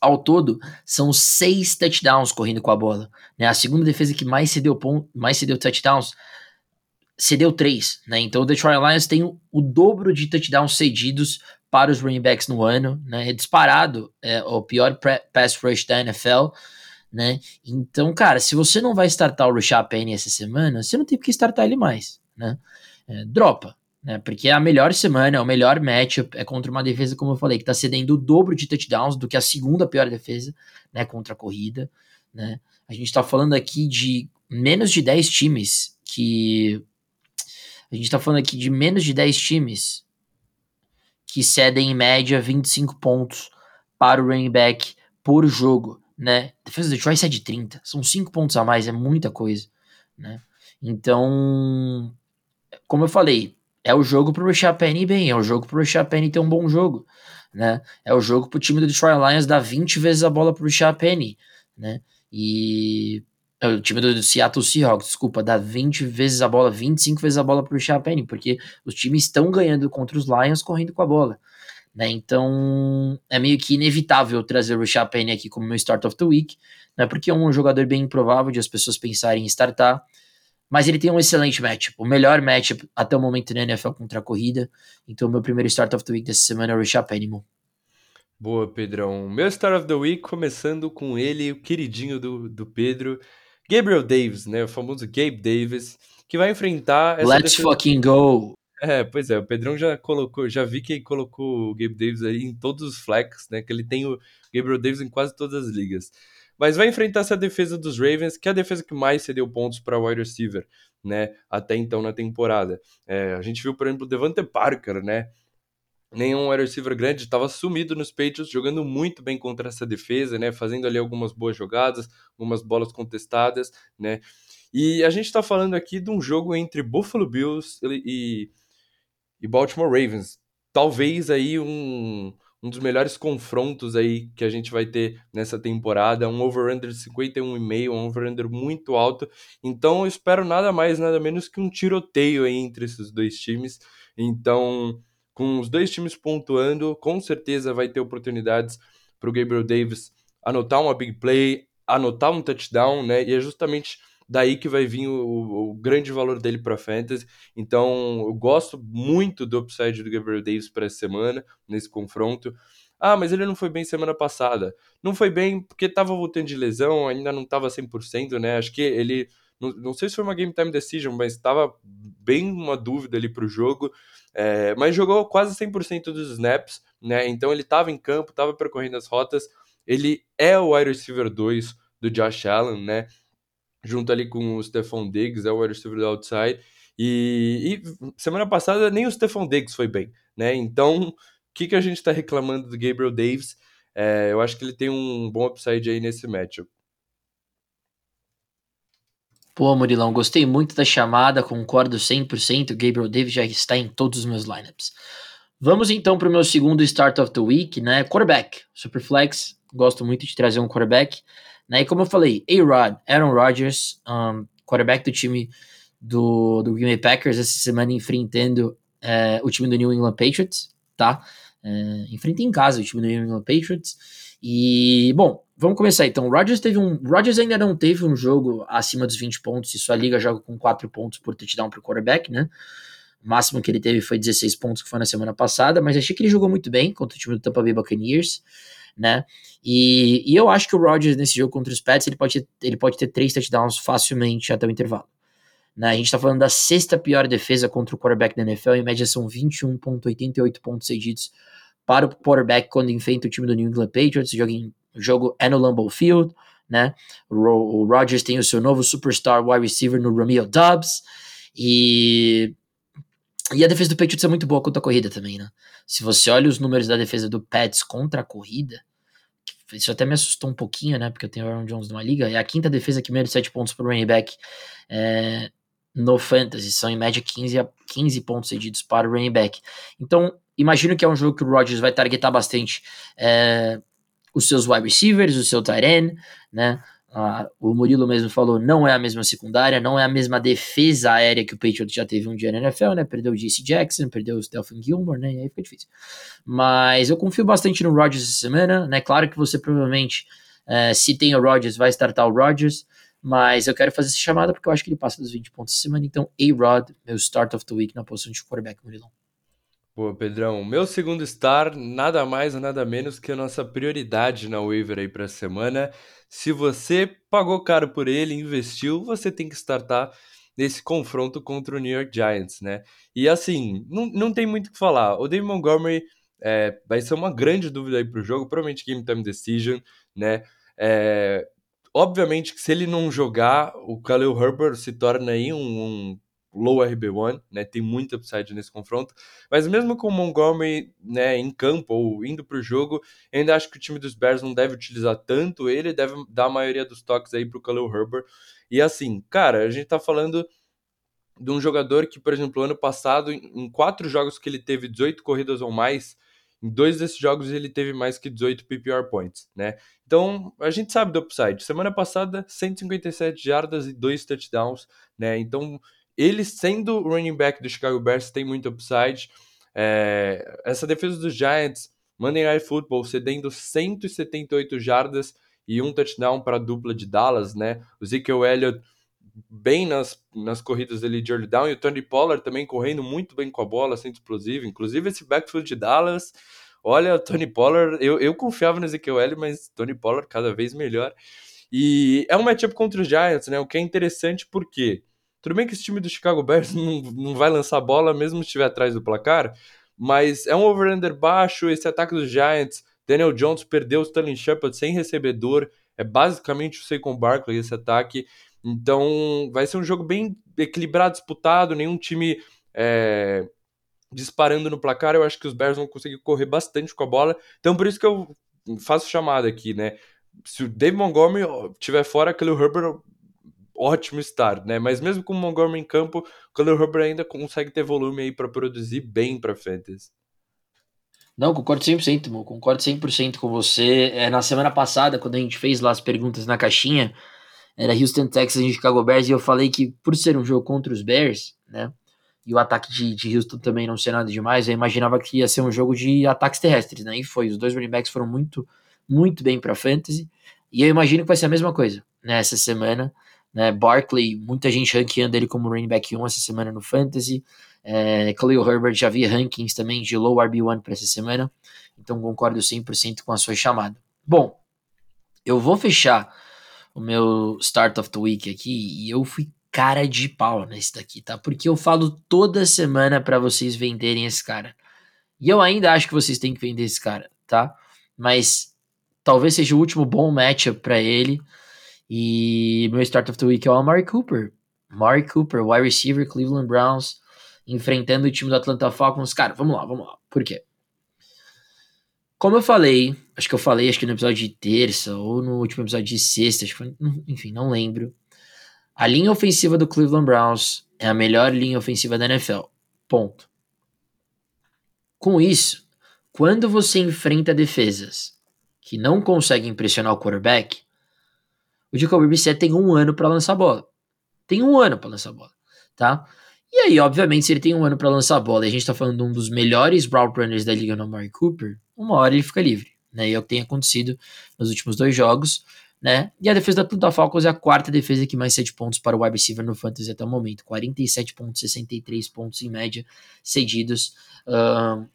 Ao todo, são seis touchdowns correndo com a bola. Né? A segunda defesa que mais cedeu, mais cedeu touchdowns cedeu três. Né? Então o Detroit Lions tem o, dobro de touchdowns cedidos para os running backs no ano, né? É disparado, é o pior pass rush da NFL, né? Então, cara, se você não vai startar o Rashad Penny essa semana, você não tem que startar ele mais, né? É, dropa, né? Porque é a melhor semana, é o melhor matchup, é contra uma defesa, como eu falei, que tá cedendo o dobro de touchdowns do que a segunda pior defesa, né? Contra a corrida, né? A gente tá falando aqui de menos de 10 times que. A gente tá falando aqui de menos de 10 times que cedem em média 25 pontos para o running back por jogo, né? A defesa do Detroit é de 30, são 5 pontos a mais, é muita coisa, né? Então, como eu falei, é o jogo pro Rashad Penny bem, é o jogo pro Rashad Penny ter um bom jogo, né? É o jogo pro time do Detroit Lions dar 20 vezes a bola pro Rashad Penny, né? E o time do Seattle Seahawks, desculpa, dá 20 vezes a bola, 25 vezes a bola pro Rashad Penny, porque os times estão ganhando contra os Lions correndo com a bola. Né? Então é meio que inevitável trazer o Penny aqui como meu start of the week, né? porque é um jogador bem improvável de as pessoas pensarem em startar mas ele tem um excelente matchup, o melhor matchup até o momento na NFL contra a corrida. Então, meu primeiro start of the week dessa semana é o Richard. Boa, Pedrão. Meu start of the week começando com ele, o queridinho do, do Pedro, Gabriel Davis, né? O famoso Gabe Davis, que vai enfrentar. Essa Let's defesa... fucking go! É, pois é, o Pedrão já colocou, já vi que colocou o Gabe Davis aí em todos os flex, né? Que ele tem o Gabriel Davis em quase todas as ligas mas vai enfrentar essa defesa dos Ravens, que é a defesa que mais cedeu pontos para wide receiver, né, até então na temporada. É, a gente viu, por exemplo, o Devante Parker, né, nenhum wide receiver grande, estava sumido nos Patriots, jogando muito bem contra essa defesa, né, fazendo ali algumas boas jogadas, algumas bolas contestadas, né, e a gente está falando aqui de um jogo entre Buffalo Bills e, e Baltimore Ravens, talvez aí um, um dos melhores confrontos aí que a gente vai ter nessa temporada, um over-under de 51,5, um over-under muito alto. Então eu espero nada mais, nada menos que um tiroteio aí entre esses dois times. Então, com os dois times pontuando, com certeza vai ter oportunidades para o Gabriel Davis anotar uma big play, anotar um touchdown, né? E é justamente daí que vai vir o, o grande valor dele para fantasy. Então, eu gosto muito do upside do Gabriel Davis para essa semana, nesse confronto. Ah, mas ele não foi bem semana passada. Não foi bem porque estava voltando de lesão, ainda não estava 100%, né? Acho que ele. Não, não, sei se foi uma game time decision, mas estava bem uma dúvida ali para o jogo. É, mas jogou quase 100% dos snaps, né? Então ele estava em campo, estava percorrendo as rotas. Ele é o wide receiver 2 do Josh Allen, né? junto ali com o Stephon Diggs, é o wide receiver do outside. E, e, semana passada nem o Stephon Diggs foi bem, né? Então, o que, que a gente está reclamando do Gabriel Davis? É, eu acho que ele tem um bom upside aí nesse matchup. Pô, Murilão, gostei muito da chamada, concordo 100%. O Gabriel Davis já está em todos os meus lineups. Vamos então para o meu segundo start of the week, né? Quarterback, Superflex. Gosto muito de trazer um quarterback. Né? E como eu falei, A-Rod, Aaron Rodgers, um, quarterback do time do, do Green Bay Packers, essa semana enfrentando é, o time do New England Patriots, tá? É, enfrenta em casa o time do New England Patriots. E, bom, vamos começar então. O Rodgers teve um. Ainda não teve um jogo acima dos 20 pontos, e sua liga joga com 4 pontos por touchdown pro quarterback, né? O máximo que ele teve foi 16 pontos, que foi na semana passada, mas achei que ele jogou muito bem contra o time do Tampa Bay Buccaneers né? E, e eu acho que o Rodgers nesse jogo contra os Pets ele pode, ter, ele pode ter três touchdowns facilmente até o intervalo. Né? A gente está falando da sexta pior defesa contra o quarterback da NFL, em média são 21,88 pontos cedidos para o quarterback quando enfrenta o time do New England Patriots. O jogo, em, o jogo é no Lambeau Field, né? O, o Rodgers tem o seu novo superstar wide receiver no Romeo Dobbs e e a defesa do Patriots é muito boa contra a corrida também, né? Se você olha os números da defesa do Pets contra a corrida, isso até me assustou um pouquinho, né? Porque eu tenho o Aaron Jones numa liga. É a quinta defesa que menos 7 pontos para o running back é, no Fantasy. São em média 15, a 15 pontos cedidos para o running back. Então, imagino que é um jogo que o Rodgers vai targetar bastante é, os seus wide receivers, o seu tight end, né? Ah, o Murilo mesmo falou, não é a mesma secundária, não é a mesma defesa aérea que o Patriots já teve um dia na NFL, né? Perdeu o J.C. Jackson, perdeu o Stephen Gilmore, né? E aí fica difícil. Mas eu confio bastante no Rodgers essa semana, né? Claro que você provavelmente, é, se tem o Rodgers, vai startar o Rodgers, mas eu quero fazer essa chamada porque eu acho que ele passa dos 20 pontos essa semana. Então, A-Rod, meu start of the week na posição de quarterback, Murilão. Pô, Pedrão, meu segundo star, nada mais nada menos que a nossa prioridade na waiver aí para a semana. Se você pagou caro por ele, investiu, você tem que startar nesse confronto contra o New York Giants, né? E assim, não, não tem muito o que falar. O David Montgomery é, vai ser uma grande dúvida aí para o jogo, provavelmente game time decision, né? É, obviamente que se ele não jogar, o Khalil Herbert se torna aí um, um low RB1, né? Tem muita upside nesse confronto. Mas mesmo com o Montgomery né, em campo ou indo para o jogo, ainda acho que o time dos Bears não deve utilizar tanto ele, deve dar a maioria dos toques aí para o Khalil Herbert. E assim, cara, a gente tá falando de um jogador que, por exemplo, ano passado, em quatro jogos que ele teve 18 corridas ou mais, em dois desses jogos ele teve mais que 18 PPR points, né? Então, a gente sabe do upside. Semana passada, 157 jardas e dois touchdowns, né? Então, ele sendo o running back do Chicago Bears tem muito upside. É, essa defesa dos Giants, Monday Night Football, cedendo 178 jardas e um touchdown para a dupla de Dallas, né? O Ezekiel Elliott bem nas, nas corridas ali de early down e o Tony Pollard também correndo muito bem com a bola, sendo explosivo. Inclusive esse backfield de Dallas, olha, o Tony Pollard, eu, eu confiava no Ezekiel Elliott, mas Tony Pollard cada vez melhor. E é um matchup contra os Giants, né? O que é interessante porque tudo bem que esse time do Chicago Bears não, não vai lançar bola mesmo se estiver atrás do placar, mas é um over-under baixo, esse ataque dos Giants, Daniel Jones perdeu o Stanley Shepard sem recebedor, é basicamente o Saquon Barkley esse ataque, então vai ser um jogo bem equilibrado, disputado, nenhum time é, disparando no placar, eu acho que os Bears vão conseguir correr bastante com a bola, então por isso que eu faço chamada aqui, né, se o Dave Montgomery tiver fora, aquele Herbert ótimo start, né? Mas mesmo com o Montgomery em campo, o Khalil Herbert ainda consegue ter volume aí para produzir bem para fantasy. Não, concordo 100%, Mo, concordo 100% com você. É, na semana passada, quando a gente fez lá as perguntas na caixinha, era Houston Texas e Chicago Bears, e eu falei que por ser um jogo contra os Bears, né, e o ataque de, de Houston também não ser nada demais, eu imaginava que ia ser um jogo de ataques terrestres, né, e foi. Os dois running backs foram muito, muito bem para fantasy, e eu imagino que vai ser a mesma coisa nessa semana. Né? Barkley, muita gente ranqueando ele como running back 1 essa semana no Fantasy. É, Khalil Herbert já vi rankings também de low RB1 para essa semana. Então concordo 100% com a sua chamada. Bom, eu vou fechar o meu Start of the Week aqui e eu fui cara de pau nesse daqui, tá? Porque eu falo toda semana para vocês venderem esse cara. E eu ainda acho que vocês têm que vender esse cara, tá? Mas talvez seja o último bom matchup para ele. E meu start of the week é o Amari Cooper. Amari Cooper, wide receiver, Cleveland Browns, enfrentando o time do Atlanta Falcons. Cara, vamos lá, vamos lá. Por quê? Como eu falei, acho que eu falei acho que no episódio de terça ou no último episódio de sexta, foi, enfim, não lembro. A linha ofensiva do Cleveland Browns é a melhor linha ofensiva da NFL. Ponto. Com isso, quando você enfrenta defesas que não conseguem pressionar o quarterback, o Jacoby Brissett tem um ano para lançar a bola. Tem um ano para lançar a bola, tá? E aí, obviamente, se ele tem um ano para lançar a bola e a gente tá falando de um dos melhores route runners da liga no Amari Cooper, uma hora ele fica livre, né? E é o que tem acontecido nos últimos dois jogos, né? E a defesa da Atlanta Falcons é a quarta defesa que mais cede pontos para o wide receiver no fantasy até o momento, 47.63 pontos em média cedidos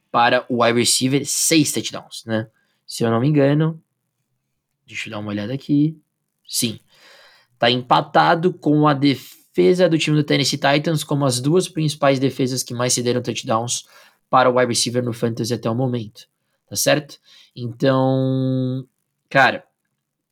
para o wide receiver, seis touchdowns, né? Se eu não me engano, deixa eu dar uma olhada aqui. Sim. Tá empatado com a defesa do time do Tennessee Titans como as duas principais defesas que mais cederam touchdowns para o wide receiver no fantasy até o momento. Tá certo? Então, cara,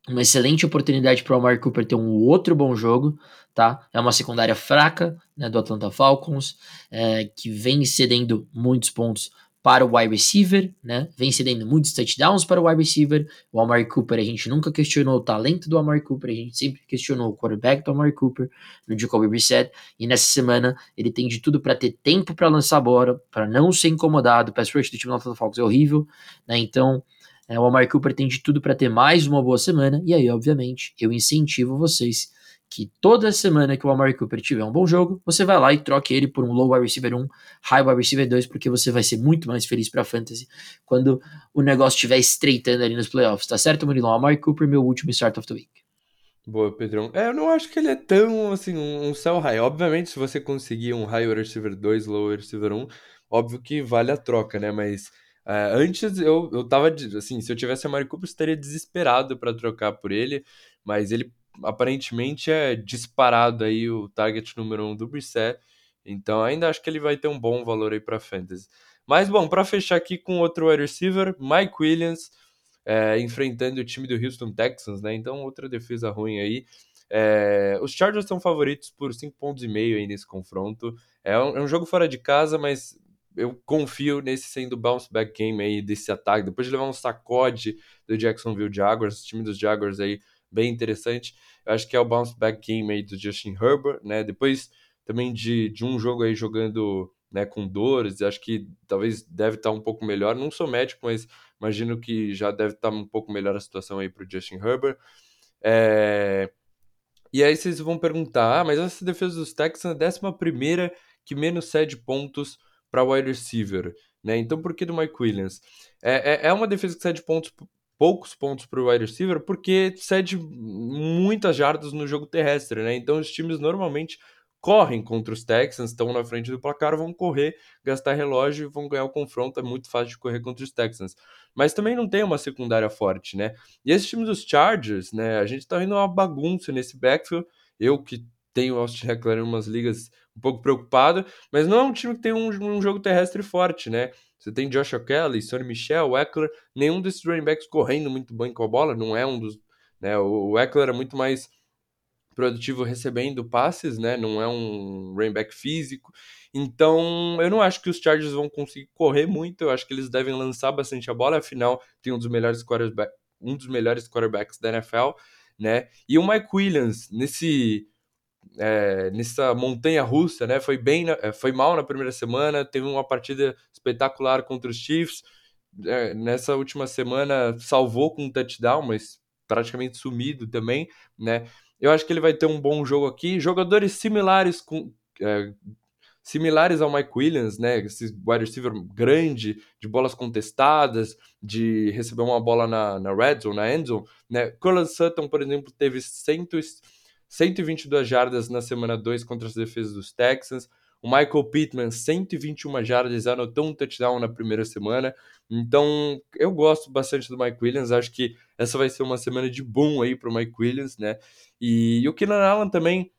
uma excelente oportunidade para o Amari Cooper ter um outro bom jogo, tá? É uma secundária fraca né, do Atlanta Falcons, é, que vem cedendo muitos pontos para o wide receiver, né? Vem cedendo muitos touchdowns para o wide receiver. O Amari Cooper, a gente nunca questionou o talento do Amari Cooper, a gente sempre questionou o quarterback do Amari Cooper, no Jacoby Brissett, e nessa semana ele tem de tudo para ter tempo para lançar a bola, para não ser incomodado. O pass rush do time do Falcons é horrível, né? Então, é, o Amari Cooper tem de tudo para ter mais uma boa semana, e aí, obviamente, eu incentivo vocês que toda semana que o Amari Cooper tiver um bom jogo, você vai lá e troque ele por um low wide receiver 1, high wide receiver 2, porque você vai ser muito mais feliz para fantasy quando o negócio estiver estreitando ali nos playoffs, tá certo, Murilão? Amari Cooper, meu último start of the week. Boa, Pedrão. É, eu não acho que ele é tão, assim, um, sell high. Obviamente, se você conseguir um high wide receiver 2, low wide receiver 1, óbvio que vale a troca, né? Mas uh, antes eu, eu tava, assim, se eu tivesse a Mari Cooper, eu estaria desesperado para trocar por ele, mas ele aparentemente é disparado aí o target número um do Brissett, então ainda acho que ele vai ter um bom valor aí para fantasy. Mas bom, para fechar aqui com outro wide receiver, Mike Williams, é, enfrentando o time do Houston Texans, né? Então outra defesa ruim aí. É, os Chargers são favoritos por 5 pontos e meio aí nesse confronto. É um, é um, jogo fora de casa, mas eu confio nesse sendo bounce back game aí desse ataque. Depois de levar um sacode do Jacksonville Jaguars, o time dos Jaguars aí bem interessante. Eu acho que é o bounce back game aí do Justin Herbert, né? Depois também de, de um jogo aí jogando né, com dores, acho que talvez deve estar um pouco melhor. Não sou médico, mas imagino que já deve estar um pouco melhor a situação aí para o Justin Herbert. É... E aí vocês vão perguntar, ah, mas essa defesa dos Texans é a 11 que menos cede pontos para wide receiver, né? Então por que do Mike Williams? É, é, é uma defesa que cede pontos poucos pontos para o wide receiver porque cede muitas jardas no jogo terrestre, né? Então os times normalmente correm contra os Texans, estão na frente do placar, vão correr, gastar relógio vão ganhar o confronto. É muito fácil de correr contra os Texans. Mas também não tem uma secundária forte, né? E esse time dos Chargers, né? A gente tá vendo uma bagunça nesse backfield. Eu que tenho o Austin Eckler em umas ligas um pouco preocupado, mas não é um time que tem um, um jogo terrestre forte, né? Você tem Joshua Kelly, Sonny Michel, Eckler, nenhum desses running backs correndo muito bem com a bola, não é um dos. Né, o, o Eckler é muito mais produtivo recebendo passes, né? Não é um running back físico. Então, eu não acho que os Chargers vão conseguir correr muito. Eu acho que eles devem lançar bastante a bola. Afinal, tem um dos melhores quarterbacks, um dos melhores quarterbacks da NFL, né? E o Mike Williams nesse é, nessa montanha russa, né? Foi bem, na, foi mal na primeira semana, teve uma partida espetacular contra os Chiefs. É, nessa última semana salvou com um touchdown, mas praticamente sumido também, né? Eu acho que ele vai ter um bom jogo aqui. Jogadores similares com é, similares ao Mike Williams, né? Esse wide receiver grande, de bolas contestadas, de receber uma bola na, na red zone, na end zone, né? Colin Sutton, por exemplo, teve 100 122 jardas na semana 2 contra as defesas dos Texans. O Michael Pittman, 121 jardas, anotou um touchdown na primeira semana. Então, eu gosto bastante do Mike Williams. Acho que essa vai ser uma semana de bom aí para o Mike Williams, né? E, e o Keenan Allen também,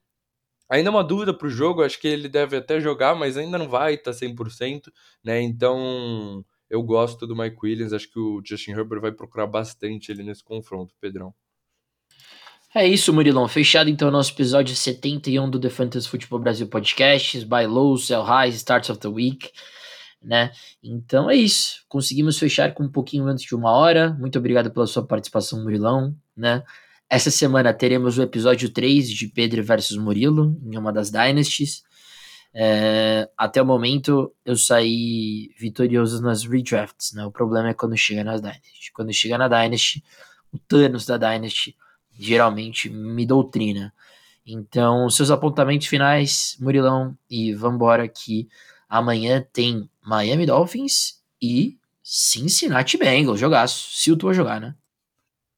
ainda é uma dúvida para o jogo. Acho que ele deve até jogar, mas ainda não vai estar tá 100%, né? Então, eu gosto do Mike Williams. Acho que o Justin Herbert vai procurar bastante ele nesse confronto, Pedrão. É isso, Murilão. Fechado então o nosso episódio 71 do The Fantasy Football Brasil Podcasts, Buy Low, Sell High, Starts of the Week, né? Então é isso. Conseguimos fechar com um pouquinho antes de uma hora. Muito obrigado pela sua participação, Murilão, né? Essa semana teremos o episódio 3 de Pedro versus Murilo, em uma das Dynasties. É, até o momento eu saí vitorioso nas redrafts, né? O problema é quando chega nas Dynasty. Quando chega na Dynasty, o Thanos da Dynasty geralmente me doutrina. Então, seus apontamentos finais, Murilão, e vambora que amanhã tem Miami Dolphins e Cincinnati Bengals, jogaço, se o Tua jogar, né?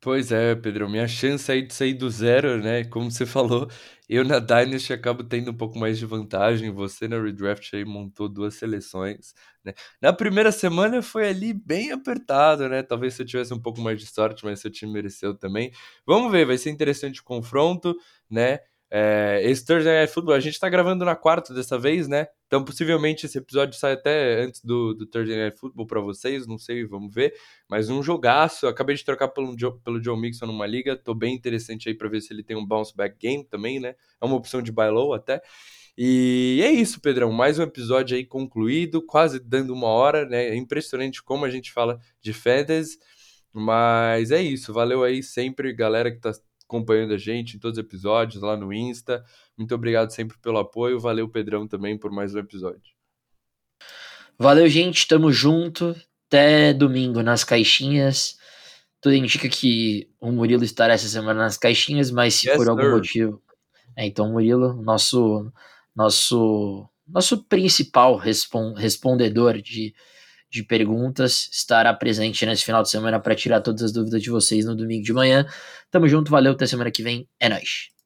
Pois é, Pedro, minha chance aí de sair do zero, né? Como você falou, eu na Dynasty acabo tendo um pouco mais de vantagem. Você na Redraft aí montou duas seleções, né? Na primeira semana foi ali bem apertado, né? Talvez se eu tivesse um pouco mais de sorte, mas seu time mereceu também. Vamos ver, vai ser interessante o confronto, né? É, esse Thursday Night Football, a gente tá gravando na quarta dessa vez, né? Então, possivelmente esse episódio sai até antes do, do Thursday Night Football para vocês, não sei, vamos ver. Mas um jogaço, acabei de trocar pelo, pelo Joe Mixon numa liga, tô bem interessante aí para ver se ele tem um bounce back game também, né? É uma opção de buy low até. E é isso, Pedrão. Mais um episódio aí concluído, quase dando uma hora, né? É impressionante como a gente fala de fantasy. Mas é isso. Valeu aí sempre, galera que tá acompanhando a gente em todos os episódios lá no Insta. Muito obrigado sempre pelo apoio. Valeu, Pedrão, também por mais um episódio. Valeu, gente. Tamo junto. Até domingo nas caixinhas. Tudo indica que o Murilo estará essa semana nas caixinhas, mas se yes, por algum sir. motivo. É, então, Murilo, nosso, nosso, nosso principal respon respondedor de de perguntas estará presente nesse final de semana para tirar todas as dúvidas de vocês no domingo de manhã. Tamo junto, valeu, até semana que vem, é nóis.